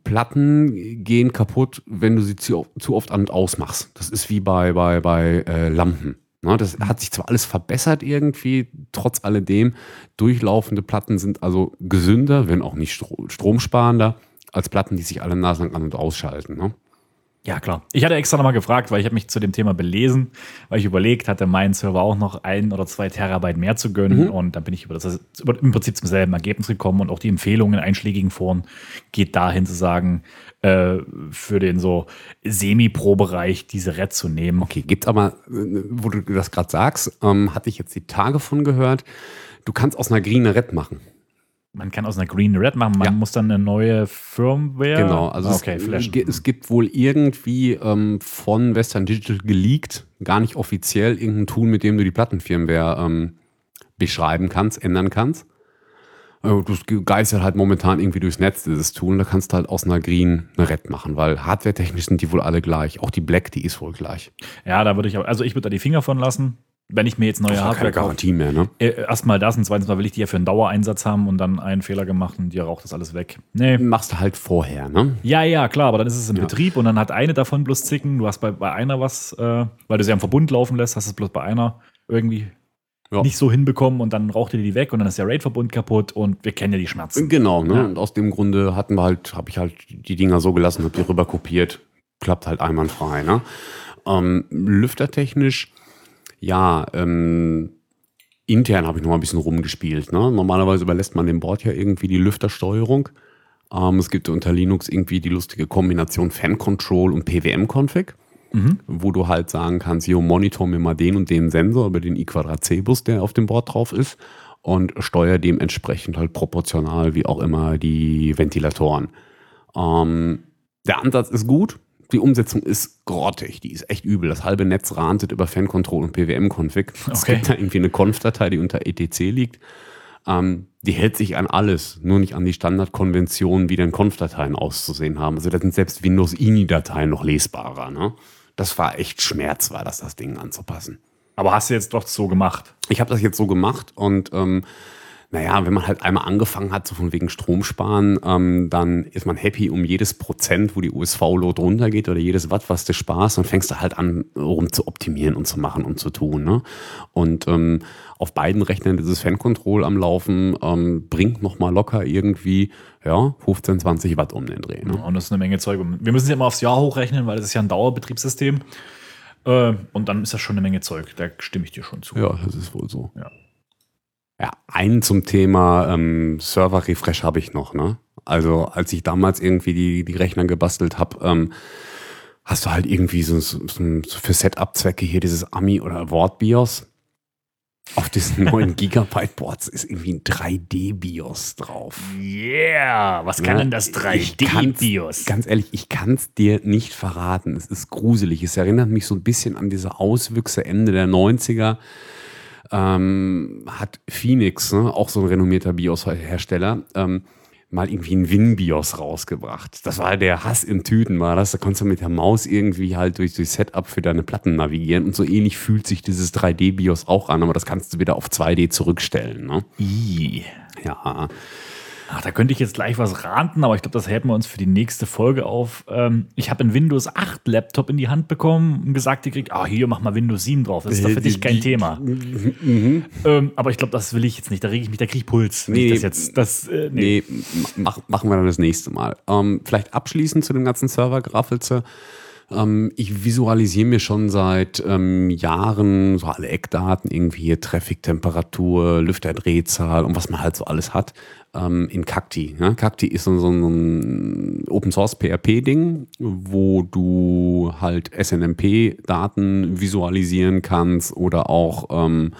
Platten gehen kaputt, wenn du sie zu, zu oft an und aus machst. Das ist wie bei, bei, bei äh, Lampen. Ne, das hat sich zwar alles verbessert irgendwie, trotz alledem, durchlaufende Platten sind also gesünder, wenn auch nicht stro stromsparender, als Platten, die sich alle Nase lang an- und ausschalten. Ne? Ja, klar. Ich hatte extra nochmal gefragt, weil ich habe mich zu dem Thema belesen, weil ich überlegt hatte, meinen Server auch noch ein oder zwei Terabyte mehr zu gönnen. Und dann bin ich über das über, im Prinzip zum selben Ergebnis gekommen und auch die Empfehlung in einschlägigen Foren geht dahin zu sagen, äh, für den so Semi-Pro-Bereich diese Red zu nehmen. Okay, gibt aber, wo du das gerade sagst, ähm, hatte ich jetzt die Tage von gehört, du kannst aus einer Green eine Red machen. Man kann aus einer Green Red machen, man Ja. muss dann eine neue Firmware. Genau, also okay, es, es gibt wohl irgendwie ähm, von Western Digital geleakt, gar nicht offiziell, irgendein Tool, mit dem du die Plattenfirmware ähm, beschreiben kannst, ändern kannst. Äh, Das geistert halt momentan irgendwie durchs Netz, dieses Tool. und Da kannst du halt aus einer Green eine Red machen, weil hardwaretechnisch sind die wohl alle gleich. Auch die Black, die ist wohl gleich. Ja, da würde ich, auch- also ich würde da die Finger von lassen, wenn ich mir jetzt neue Hardware keine. Garantie mehr, ne? Äh, Erstmal das und zweitens mal will ich die ja für einen Dauereinsatz haben und dann einen Fehler gemacht und dir raucht das alles weg. Nee. Machst du halt vorher, ne? Ja, ja, klar, aber dann ist es im Ja. Betrieb und dann hat eine davon bloß Zicken. Du hast bei, bei einer was, äh, weil du sie am Verbund laufen lässt, hast du es bloß bei einer irgendwie Ja. nicht so hinbekommen und dann raucht ihr die weg und dann ist der RAID-Verbund kaputt und wir kennen ja die Schmerzen. Genau, ne? Ja. Und aus dem Grunde hatten wir halt, habe ich halt die Dinger so gelassen, habe die rüber kopiert, klappt halt einwandfrei, ne? Ähm, lüftertechnisch, ja, ähm, intern habe ich noch mal ein bisschen rumgespielt, ne? Normalerweise überlässt man dem Board ja irgendwie die Lüftersteuerung. Ähm, es gibt unter Linux irgendwie die lustige Kombination Fan Control und PWM-Config, Mhm. wo du halt sagen kannst, jo, monitor mir mal den und den Sensor über den i2C-Bus, der auf dem Board drauf ist und steuer dementsprechend halt proportional wie auch immer die Ventilatoren. Ähm, der Ansatz ist gut, die Umsetzung ist grottig, die ist echt übel. Das halbe Netz rantet über Fan-Control und PWM-Config. Es Okay. gibt da irgendwie eine Conf-Datei, die unter ETC liegt. Ähm, die hält sich an alles, nur nicht an die Standardkonventionen, wie denn Conf-Dateien auszusehen haben. Also da sind selbst Windows-INI-Dateien noch lesbarer. Ne? Das war echt Schmerz, war das, das Ding anzupassen. Aber hast du jetzt doch so gemacht? Ich habe das jetzt so gemacht und ähm, naja, wenn man halt einmal angefangen hat, so von wegen Strom sparen, ähm, dann ist man happy um jedes Prozent, wo die USV-Load runtergeht oder jedes Watt, was du sparst, dann fängst du halt an, rum zu optimieren und zu machen und zu tun. Ne? Und ähm, auf beiden Rechnern dieses Fan-Control am Laufen ähm, bringt nochmal locker irgendwie ja, 15, 20 Watt um den Dreh. Ne? Und das ist eine Menge Zeug. Wir müssen es ja immer aufs Jahr hochrechnen, weil das ist ja ein Dauerbetriebssystem. Äh, und dann ist das schon eine Menge Zeug. Da stimme ich dir schon zu. Ja, das ist wohl so. Ja. Ja, einen zum Thema ähm, Server-Refresh habe ich noch. Ne? Also als ich damals irgendwie die, die Rechner gebastelt habe, ähm, hast du halt irgendwie so, so, so so für Setup-Zwecke hier dieses Ami- oder Word-BIOS. Auf diesen neuen Gigabyte-Boards ist irgendwie ein 3D-BIOS drauf. Yeah! Was kann denn das Ich kann's- 3D-BIOS? Ganz ehrlich, ich kann es dir nicht verraten. Es ist gruselig. Es erinnert mich so ein bisschen an diese Auswüchse Ende der 90er. Ähm, hat Phoenix, ne, auch so ein renommierter BIOS-Hersteller, ähm, mal irgendwie ein WinBIOS rausgebracht. Das war der Hass in Tüten, war das. Da konntest du mit der Maus irgendwie halt durch das Setup für deine Platten navigieren. Und so ähnlich fühlt sich dieses 3D-BIOS auch an, aber das kannst du wieder auf 2D zurückstellen. Ne? I. Ja. Ach, da könnte ich jetzt gleich was raten, aber ich glaube, das hätten wir uns für die nächste Folge auf. Ähm, ich habe einen Windows 8 Laptop in die Hand bekommen und gesagt gekriegt, ah, hier mach mal Windows 7 drauf. Das ist doch für dich kein Thema. Ähm, aber ich glaube, das will ich jetzt nicht. Da rege ich mich, da kriege ich Puls. wenn Nee. ich das jetzt, das, äh, nee. Nee, mach, machen wir dann das nächste Mal. Ähm, vielleicht abschließend zu dem ganzen Server-Graffelze. Ähm, ich visualisiere mir schon seit ähm, Jahren so alle Eckdaten, irgendwie hier Traffic, Temperatur, Lüfterdrehzahl und was man halt so alles hat, ähm, in Cacti. Ja? Cacti ist so, so ein Open Source PHP-Ding, wo du halt SNMP-Daten visualisieren kannst oder auch ähm,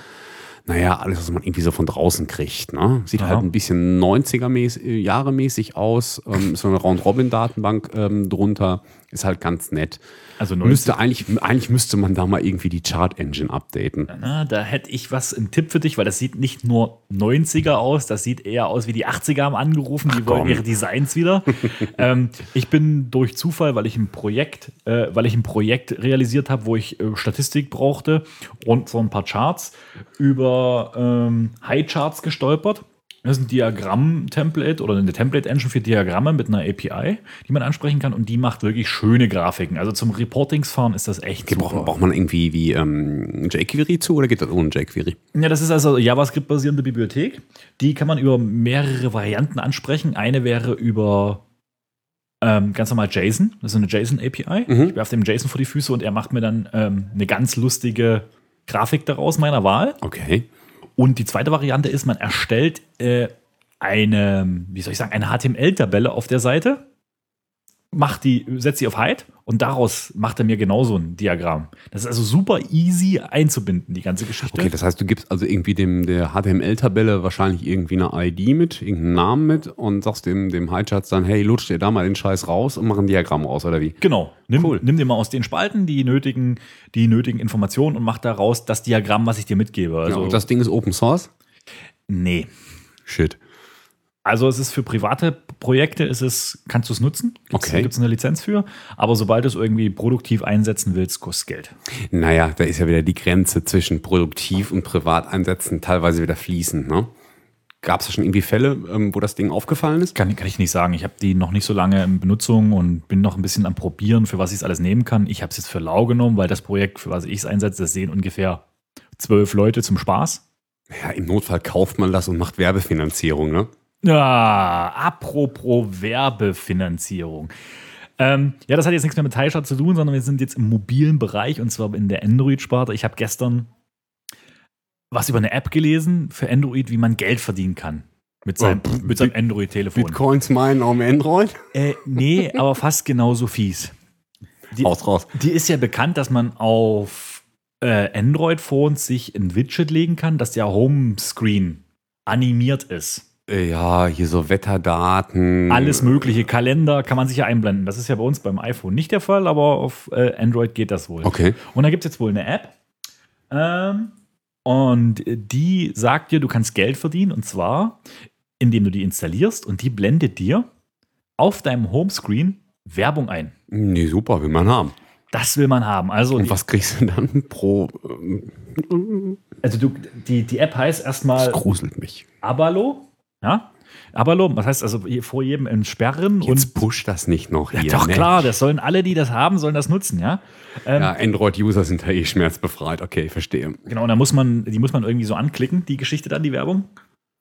naja, alles, was man irgendwie so von draußen kriegt. Ne? Sieht Aha. halt ein bisschen 90er-Jahre mäßig aus. Ähm, ist so eine Round-Robin-Datenbank ähm, drunter. Ist halt ganz nett. Also 90 Müsste eigentlich, eigentlich müsste man da mal irgendwie die Chart-Engine updaten. Na, da hätte ich was, einen Tipp für dich, weil das sieht nicht nur 90er aus, das sieht eher aus wie die 80er haben angerufen, die wollen komm. ihre Designs wieder. ähm, ich bin durch Zufall, weil ich ein Projekt, äh, weil ich ein Projekt realisiert habe, wo ich äh, Statistik brauchte und so ein paar Charts über ähm, High-Charts gestolpert. Das ist ein Diagramm-Template oder eine Template-Engine für Diagramme mit einer API, die man ansprechen kann und die macht wirklich schöne Grafiken. Also zum Reportingsfahren ist das echt Okay, super. braucht, braucht man irgendwie wie ähm, jQuery zu oder geht das ohne jQuery? Ja, das ist also JavaScript-basierende Bibliothek. Die kann man über mehrere Varianten ansprechen. Eine wäre über ähm, ganz normal JSON. Das ist eine JSON-API. Mhm. Ich werfe dem JSON vor die Füße und er macht mir dann ähm, eine ganz lustige Grafik daraus meiner Wahl. Okay. Und die zweite Variante ist, man erstellt äh, eine, wie soll ich sagen, eine HTML-Tabelle auf der Seite, macht die, setzt sie auf Height und daraus macht er mir genauso ein Diagramm. Das ist also super easy einzubinden, die ganze Geschichte. Okay, das heißt, du gibst also irgendwie dem der HTML-Tabelle wahrscheinlich irgendwie eine ID mit, irgendeinen Namen mit und sagst dem, dem Highcharts dann, hey, lutsch dir da mal den Scheiß raus und mach ein Diagramm raus, oder wie? Genau. Nimm, Cool. nimm dir mal aus den Spalten die nötigen, die nötigen Informationen und mach daraus das Diagramm, was ich dir mitgebe. Ja, Also, und das Ding ist Open Source? nee. Shit. Also es ist für private Projekte, ist es, kannst du es nutzen. Gibt's, Okay. Gibt es eine Lizenz für. Aber sobald du es irgendwie produktiv einsetzen willst, kostet es Geld. Naja, da ist ja wieder die Grenze zwischen produktiv und Privateinsätzen teilweise wieder fließend. Ne? Gab es da schon irgendwie Fälle, ähm, wo das Ding aufgefallen ist? Kann, kann ich nicht sagen. Ich habe die noch nicht so lange in Benutzung und bin noch ein bisschen am Probieren, für was ich es alles nehmen kann. Ich habe es jetzt für lau genommen, weil das Projekt, für was ich es einsetze, das sehen ungefähr zwölf Leute zum Spaß. Ja, im Notfall kauft man das und macht Werbefinanzierung, ne? Ja, apropos Werbefinanzierung. Ähm, ja, das hat jetzt nichts mehr mit Teilstadt zu tun, sondern wir sind jetzt im mobilen Bereich und zwar in der Android-Sparte. Ich habe gestern was über eine App gelesen für Android, wie man Geld verdienen kann. Mit seinem, Oh, mit seinem Android-Telefon. Bitcoins meinen auf dem Android? Äh, nee, aber fast genauso fies. Die, Raus, raus. die ist ja bekannt, dass man auf äh, Android-Phones sich ein Widget legen kann, dass der Homescreen animiert ist. Ja, hier so Wetterdaten. Alles mögliche, Kalender kann man sich ja einblenden. Das ist ja bei uns beim iPhone nicht der Fall, aber auf äh, Android geht das wohl. Okay. Und da gibt es jetzt wohl eine App. Ähm, und die sagt dir, du kannst Geld verdienen. Und zwar, indem du die installierst und die blendet dir auf deinem Homescreen Werbung ein. Nee, super, will man haben. Das will man haben. Also, Und was kriegst du dann pro. ähm, also du, die, die App heißt Das erstmal gruselt mich. Abalo. Ja? Abalo, das heißt also vor jedem entsperren Jetzt und. pusht das nicht noch Ja, hier. doch ne? klar, das sollen alle, die das haben, sollen das nutzen, ja. Ähm, Ja, Android-User sind ja eh schmerzbefreit. Okay, verstehe. Genau, und da muss man, die muss man irgendwie so anklicken, die Geschichte dann, die Werbung.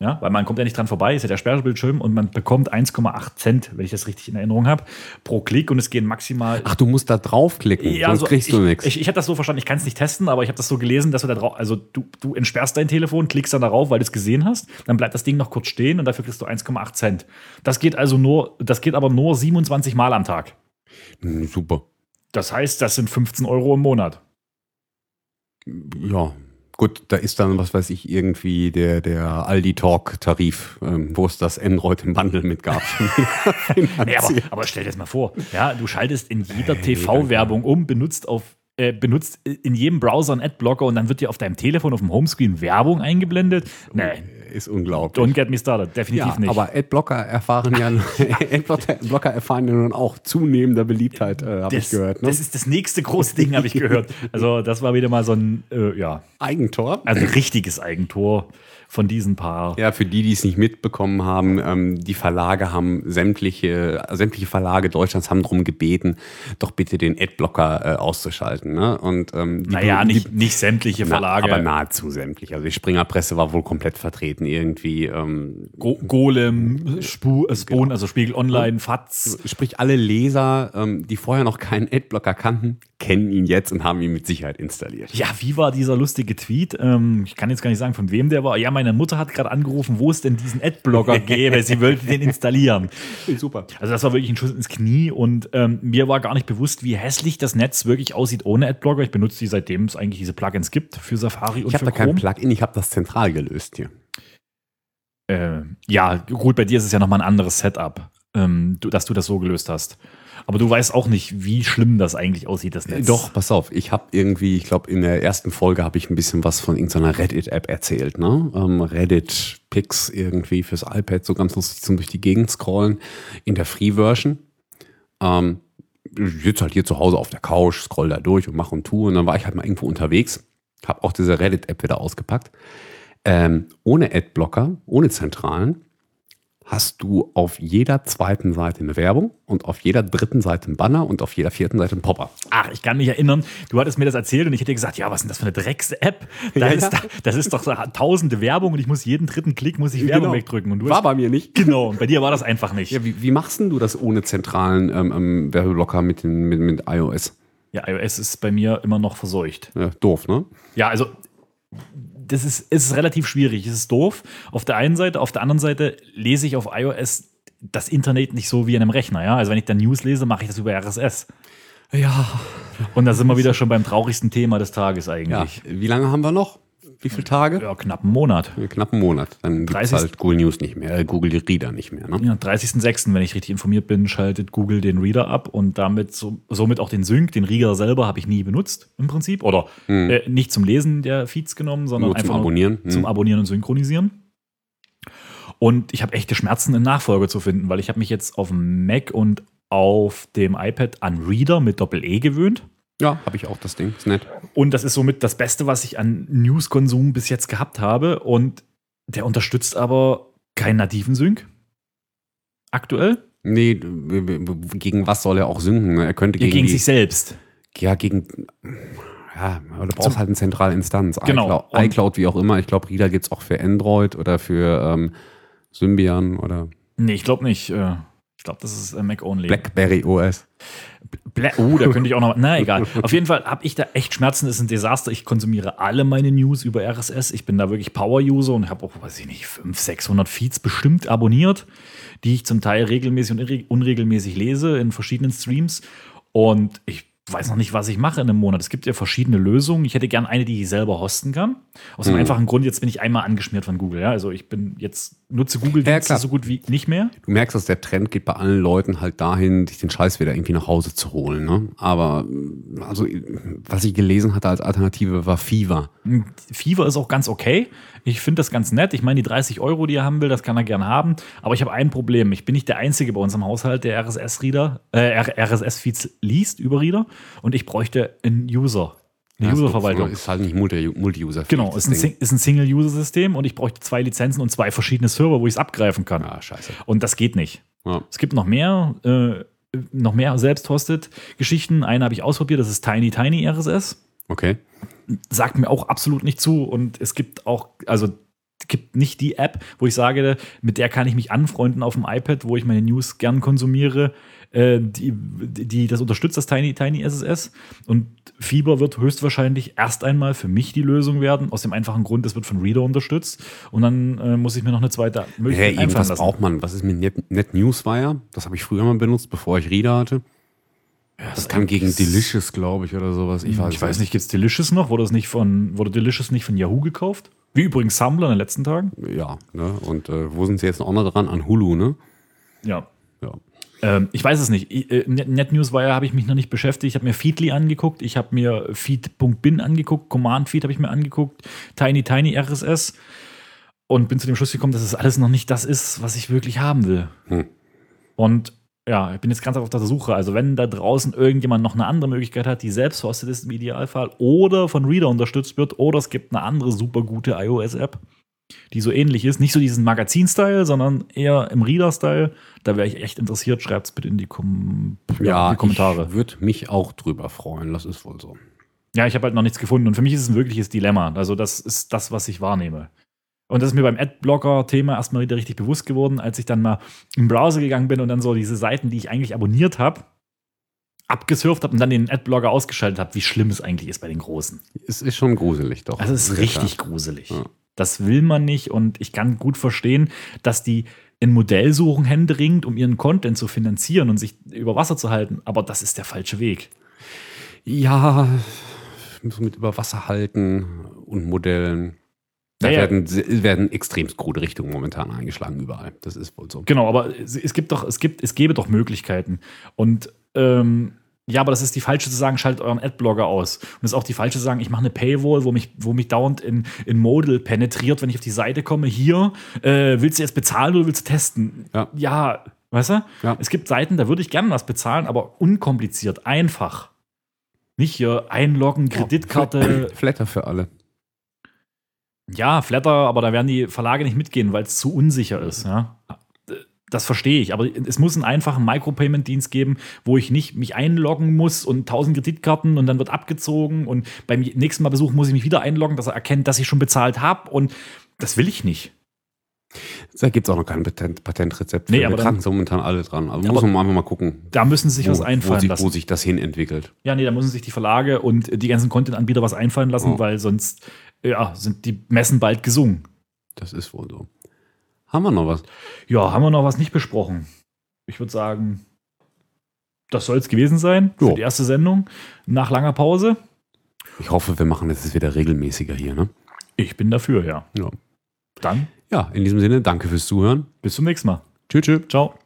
Ja, weil man kommt ja nicht dran vorbei, ist ja der Sperrbildschirm und man bekommt 1,8 Cent, wenn ich das richtig in Erinnerung habe, pro Klick und es gehen maximal. Ach, du musst da draufklicken, sonst so, kriegst ich, du nichts. Ich, ich habe das so verstanden, ich kann es nicht testen, aber ich habe das so gelesen, dass du da drauf, also du, du entsperrst dein Telefon, klickst dann darauf, weil du es gesehen hast, dann bleibt das Ding noch kurz stehen und dafür kriegst du 1,8 Cent. Das geht also nur, das geht aber nur 27 Mal am Tag. Super. Das heißt, das sind 15 Euro im Monat. Ja. Gut, da ist dann, was weiß ich, irgendwie der, der Aldi-Talk-Tarif, ähm, wo es das Android im Bundle mit gab. Nee, aber, aber stell dir das mal vor, ja, du schaltest in jeder Nee, TV-Werbung um, benutzt auf äh, benutzt in jedem Browser einen Adblocker und dann wird dir auf deinem Telefon auf dem Homescreen Werbung eingeblendet. Nee, ist unglaublich. Don't get me started, definitiv ja, nicht. aber Adblocker erfahren ja, Adblocker erfahren ja nun auch zunehmender Beliebtheit, äh, habe ich gehört. Ne? das ist das nächste große Ding, habe ich gehört. Also, das war wieder mal so ein, äh, ja, Eigentor. also ein richtiges Eigentor von diesen paar. Ja, für die, die es nicht mitbekommen haben, ähm, die Verlage haben sämtliche, sämtliche Verlage Deutschlands haben darum gebeten, doch bitte den Adblocker äh, auszuschalten. Ne? Und ähm, die, Naja, die, nicht, nicht sämtliche Verlage. Na, aber nahezu sämtlich. Also die Springerpresse war wohl komplett vertreten irgendwie. Ähm, Go Golem, Spu äh, Spoon, also Spiegel Online, FATS. sprich, alle Leser, ähm, die vorher noch keinen Adblocker kannten, kennen ihn jetzt und haben ihn mit Sicherheit installiert. Ja, wie war dieser lustige Tweet? Ähm, ich kann jetzt gar nicht sagen, von wem der war. Ja, meine Mutter hat gerade angerufen, wo es denn diesen Adblocker gäbe. Sie wollte den installieren. Super. Also das war wirklich ein Schuss ins Knie und ähm, mir war gar nicht bewusst, wie hässlich das Netz wirklich aussieht ohne Adblocker. Ich benutze die seitdem es eigentlich diese Plugins gibt für Safari und Ich habe für da kein. Plugin, ich habe das zentral gelöst hier. Äh, ja, gut, bei dir ist es ja nochmal ein anderes Setup, ähm, du, dass du das so gelöst hast. Aber du weißt auch nicht, wie schlimm das eigentlich aussieht, das Netz. Doch, pass auf. Ich habe irgendwie, ich glaube, in der ersten Folge habe ich ein bisschen was von irgendeiner Reddit-App erzählt. Ne? Ähm, Reddit-Picks irgendwie fürs iPad, so ganz lustig zum durch die Gegend scrollen in der Free-Version. Ähm, ich sitze halt hier zu Hause auf der Couch, scroll da durch und mache und tue. Und dann war ich halt mal irgendwo unterwegs, habe auch diese Reddit-App wieder ausgepackt. Ähm, ohne Adblocker, ohne zentralen, hast du auf jeder zweiten Seite eine Werbung und auf jeder dritten Seite einen Banner und auf jeder vierten Seite einen Popper. Ach, ich kann mich erinnern, du hattest mir das erzählt und ich hätte gesagt, ja, was ist denn das für eine Drecks-App? Da Ja, ja. da- Das ist doch tausende Werbung und ich muss jeden dritten Klick muss ich Werbung Genau. wegdrücken. Und du War hast, bei mir nicht. genau, und bei dir war das einfach nicht. Ja, wie, wie machst denn du das ohne zentralen ähm, ähm, Werbeblocker mit, den, mit, mit iOS? Ja, iOS ist bei mir immer noch verseucht. Ja, doof, ne? Ja, also das ist, es ist relativ schwierig. Es ist doof. Auf der einen Seite, auf der anderen Seite lese ich auf iOS das Internet nicht so wie in einem Rechner. Ja? Also wenn ich dann News lese, mache ich das über RSS. Ja. Und da sind wir wieder schon beim traurigsten Thema des Tages ja. eigentlich. Wie lange haben wir noch? Wie viele Tage? Ja, knapp einen Monat. Ja. Knapp einen Monat. Dann gibt es 30. halt Google News nicht mehr, äh, Google Reader nicht mehr. Ne? Ja, 30.06., wenn ich richtig informiert bin, schaltet Google den Reader ab und damit so, somit auch den Sync. Den Reader selber habe ich nie benutzt im Prinzip. Oder äh, nicht zum Lesen der Feeds genommen, sondern Nur zum einfach Abonnieren. Nur zum. Abonnieren und Synchronisieren. Und ich habe echte Schmerzen, einen Nachfolger zu finden, weil ich habe mich jetzt auf dem Mac und auf dem iPad an Reader mit Doppel-E gewöhnt. Ja, habe ich auch das Ding. Ist nett. Und das ist somit das Beste, was ich an News-Konsum bis jetzt gehabt habe. Und der unterstützt aber keinen nativen Sync. Aktuell. Nee, gegen was soll er auch synken? Er könnte Ja, gegen, gegen die, sich selbst. Ja, gegen. Ja, aber du brauchst Zum- halt eine zentrale Instanz. Genau. iCloud, iCloud, wie auch immer. Ich glaube, Reader gibt es auch für Android oder für ähm, Symbian oder Nee, ich glaube nicht. Äh, Ich glaube, das ist äh, Mac-only. Blackberry OS. Bla oh, da könnte ich auch noch. Na, egal. Auf jeden Fall habe ich da echt Schmerzen. Das ist ein Desaster. Ich konsumiere alle meine News über RSS. Ich bin da wirklich Power-User und habe auch, weiß ich nicht, 500, 600 Feeds bestimmt abonniert, die ich zum Teil regelmäßig und unregelmäßig lese in verschiedenen Streams. Und ich weiß noch nicht, was ich mache in einem Monat. Es gibt ja verschiedene Lösungen. Ich hätte gern eine, die ich selber hosten kann. Aus dem Mhm. einfachen Grund, jetzt bin ich einmal angeschmiert von Google. Ja? Also ich bin jetzt nutze Google Ja, so gut wie nicht mehr. Du merkst, dass der Trend geht bei allen Leuten halt dahin, sich den Scheiß wieder irgendwie nach Hause zu holen. Ne? Aber also, was ich gelesen hatte als Alternative war Fever. Fever ist auch ganz okay. Ich finde das ganz nett. Ich meine, die 30 Euro, die er haben will, das kann er gern haben. Aber ich habe ein Problem. Ich bin nicht der Einzige bei uns im Haushalt, der RSS-Reader, äh, RSS-Feeds liest über Reader. Und ich bräuchte einen User. Eine Userverwaltung. Ist halt nicht Multi- Multi-User. Genau, ist ein, ein Single-User-System und ich bräuchte zwei Lizenzen und zwei verschiedene Server, wo ich es abgreifen kann. Ah, scheiße. Und das geht nicht. Ja. Es gibt noch mehr, äh, noch mehr Selbst-Hosted-Geschichten. Eine habe ich ausprobiert, das ist Tiny Tiny RSS. Okay. sagt mir auch absolut nicht zu. Und es gibt auch, also gibt nicht die App, wo ich sage, mit der kann ich mich anfreunden auf dem iPad, wo ich meine News gern konsumiere, äh, die, die das unterstützt, das Tiny, Tiny SSS. Und Fieber wird höchstwahrscheinlich erst einmal für mich die Lösung werden, aus dem einfachen Grund, es wird von Reader unterstützt. Und dann äh, muss ich mir noch eine zweite Hey, Möglichkeit einfallen irgendwas lassen. braucht man. Was ist mit Net, Net Newswire? Das habe ich früher mal benutzt, bevor ich Reader hatte. Das kam gegen Delicious, glaube ich, oder sowas. Ich weiß, Ich weiß nicht, gibt es Delicious noch? Wurde, das nicht von, wurde Delicious nicht von Yahoo gekauft? Wie übrigens Tumblr in den letzten Tagen. Ja, ne? Und äh, wo sind sie jetzt noch dran? An Hulu, ne? Ja. Ja. Ähm, ich weiß es nicht. Ich, äh, Net- NetNewsWire habe ich mich noch nicht beschäftigt. Ich habe mir Feedly angeguckt, ich habe mir Feed.bin angeguckt, Command Feed habe ich mir angeguckt, Tiny Tiny RSS. und bin zu dem Schluss gekommen, dass es alles noch nicht das ist, was ich wirklich haben will. Hm. Und ja, ich bin jetzt ganz auf der Suche. Also, wenn da draußen irgendjemand noch eine andere Möglichkeit hat, die selbst hostet ist im Idealfall oder von Reader unterstützt wird oder es gibt eine andere super gute iOS-App, die so ähnlich ist. Nicht so diesen Magazin-Style, sondern eher im Reader-Style. Da wäre ich echt interessiert. Schreibt es bitte in die, Kom Ja, die Kommentare. ich würde mich auch drüber freuen. Das ist wohl so. Ja, ich habe halt noch nichts gefunden. Und für mich ist es ein wirkliches Dilemma. Also, das ist das, was ich wahrnehme. Und das ist mir beim Adblocker-Thema erstmal wieder richtig bewusst geworden, als ich dann mal im Browser gegangen bin und dann so diese Seiten, die ich eigentlich abonniert habe, abgesurft habe und dann den Adblocker ausgeschaltet habe, wie schlimm es eigentlich ist bei den Großen. Es ist schon gruselig, doch. Also es ist In richtig Tat. gruselig. Ja. Das will man nicht und ich kann gut verstehen, dass die ein Modell suchen händeringend, um ihren Content zu finanzieren und sich über Wasser zu halten. Aber das ist der falsche Weg. Ja, mit über Wasser halten und Modellen. Da Ja, ja. werden, werden extremst krude Richtungen momentan eingeschlagen überall. Das ist wohl so. Genau, aber es, es gibt doch, es gibt, es gäbe doch Möglichkeiten. Und ähm, ja, aber das ist die falsche zu sagen, schaltet euren Adblogger aus. Und das ist auch die falsche zu sagen, ich mache eine Paywall, wo mich, wo mich dauernd in, in Modal penetriert, wenn ich auf die Seite komme. Hier, äh, willst du jetzt bezahlen oder willst du testen? Ja. ja weißt du? Ja. Es gibt Seiten, da würde ich gerne was bezahlen, aber unkompliziert, einfach. Nicht hier einloggen, Kreditkarte. Flatter für alle. Ja, Flatter, aber da werden die Verlage nicht mitgehen, weil es zu unsicher ist. Ja? Das verstehe ich, aber es muss einen einfachen Micropayment-Dienst geben, wo ich nicht mich einloggen muss und 1000 Kreditkarten und dann wird abgezogen und beim nächsten Mal Besuch muss ich mich wieder einloggen, dass er erkennt, dass ich schon bezahlt habe und das will ich nicht. Da gibt es auch noch kein Patent, Patentrezept. Nee, aber Wir kratzen momentan alle dran. Also Ja, muss man einfach mal gucken, Da müssen sich wo, was wo, einfallen sich, lassen. wo sich das hin entwickelt. Ja, nee, da müssen sich die Verlage und die ganzen Content-Anbieter was einfallen lassen, Oh. weil sonst ja, sind die Messen bald gesungen. Das ist wohl so. Haben wir noch was? Ja, haben wir noch was nicht besprochen? Ich würde sagen, das soll es gewesen sein für Jo. die erste Sendung nach langer Pause. Ich hoffe, wir machen das jetzt wieder regelmäßiger hier. Ne? Ich bin dafür, ja. Ja. Dann ja, in diesem Sinne, danke fürs Zuhören. bis zum nächsten Mal. Tschüss. tschüss. Ciao.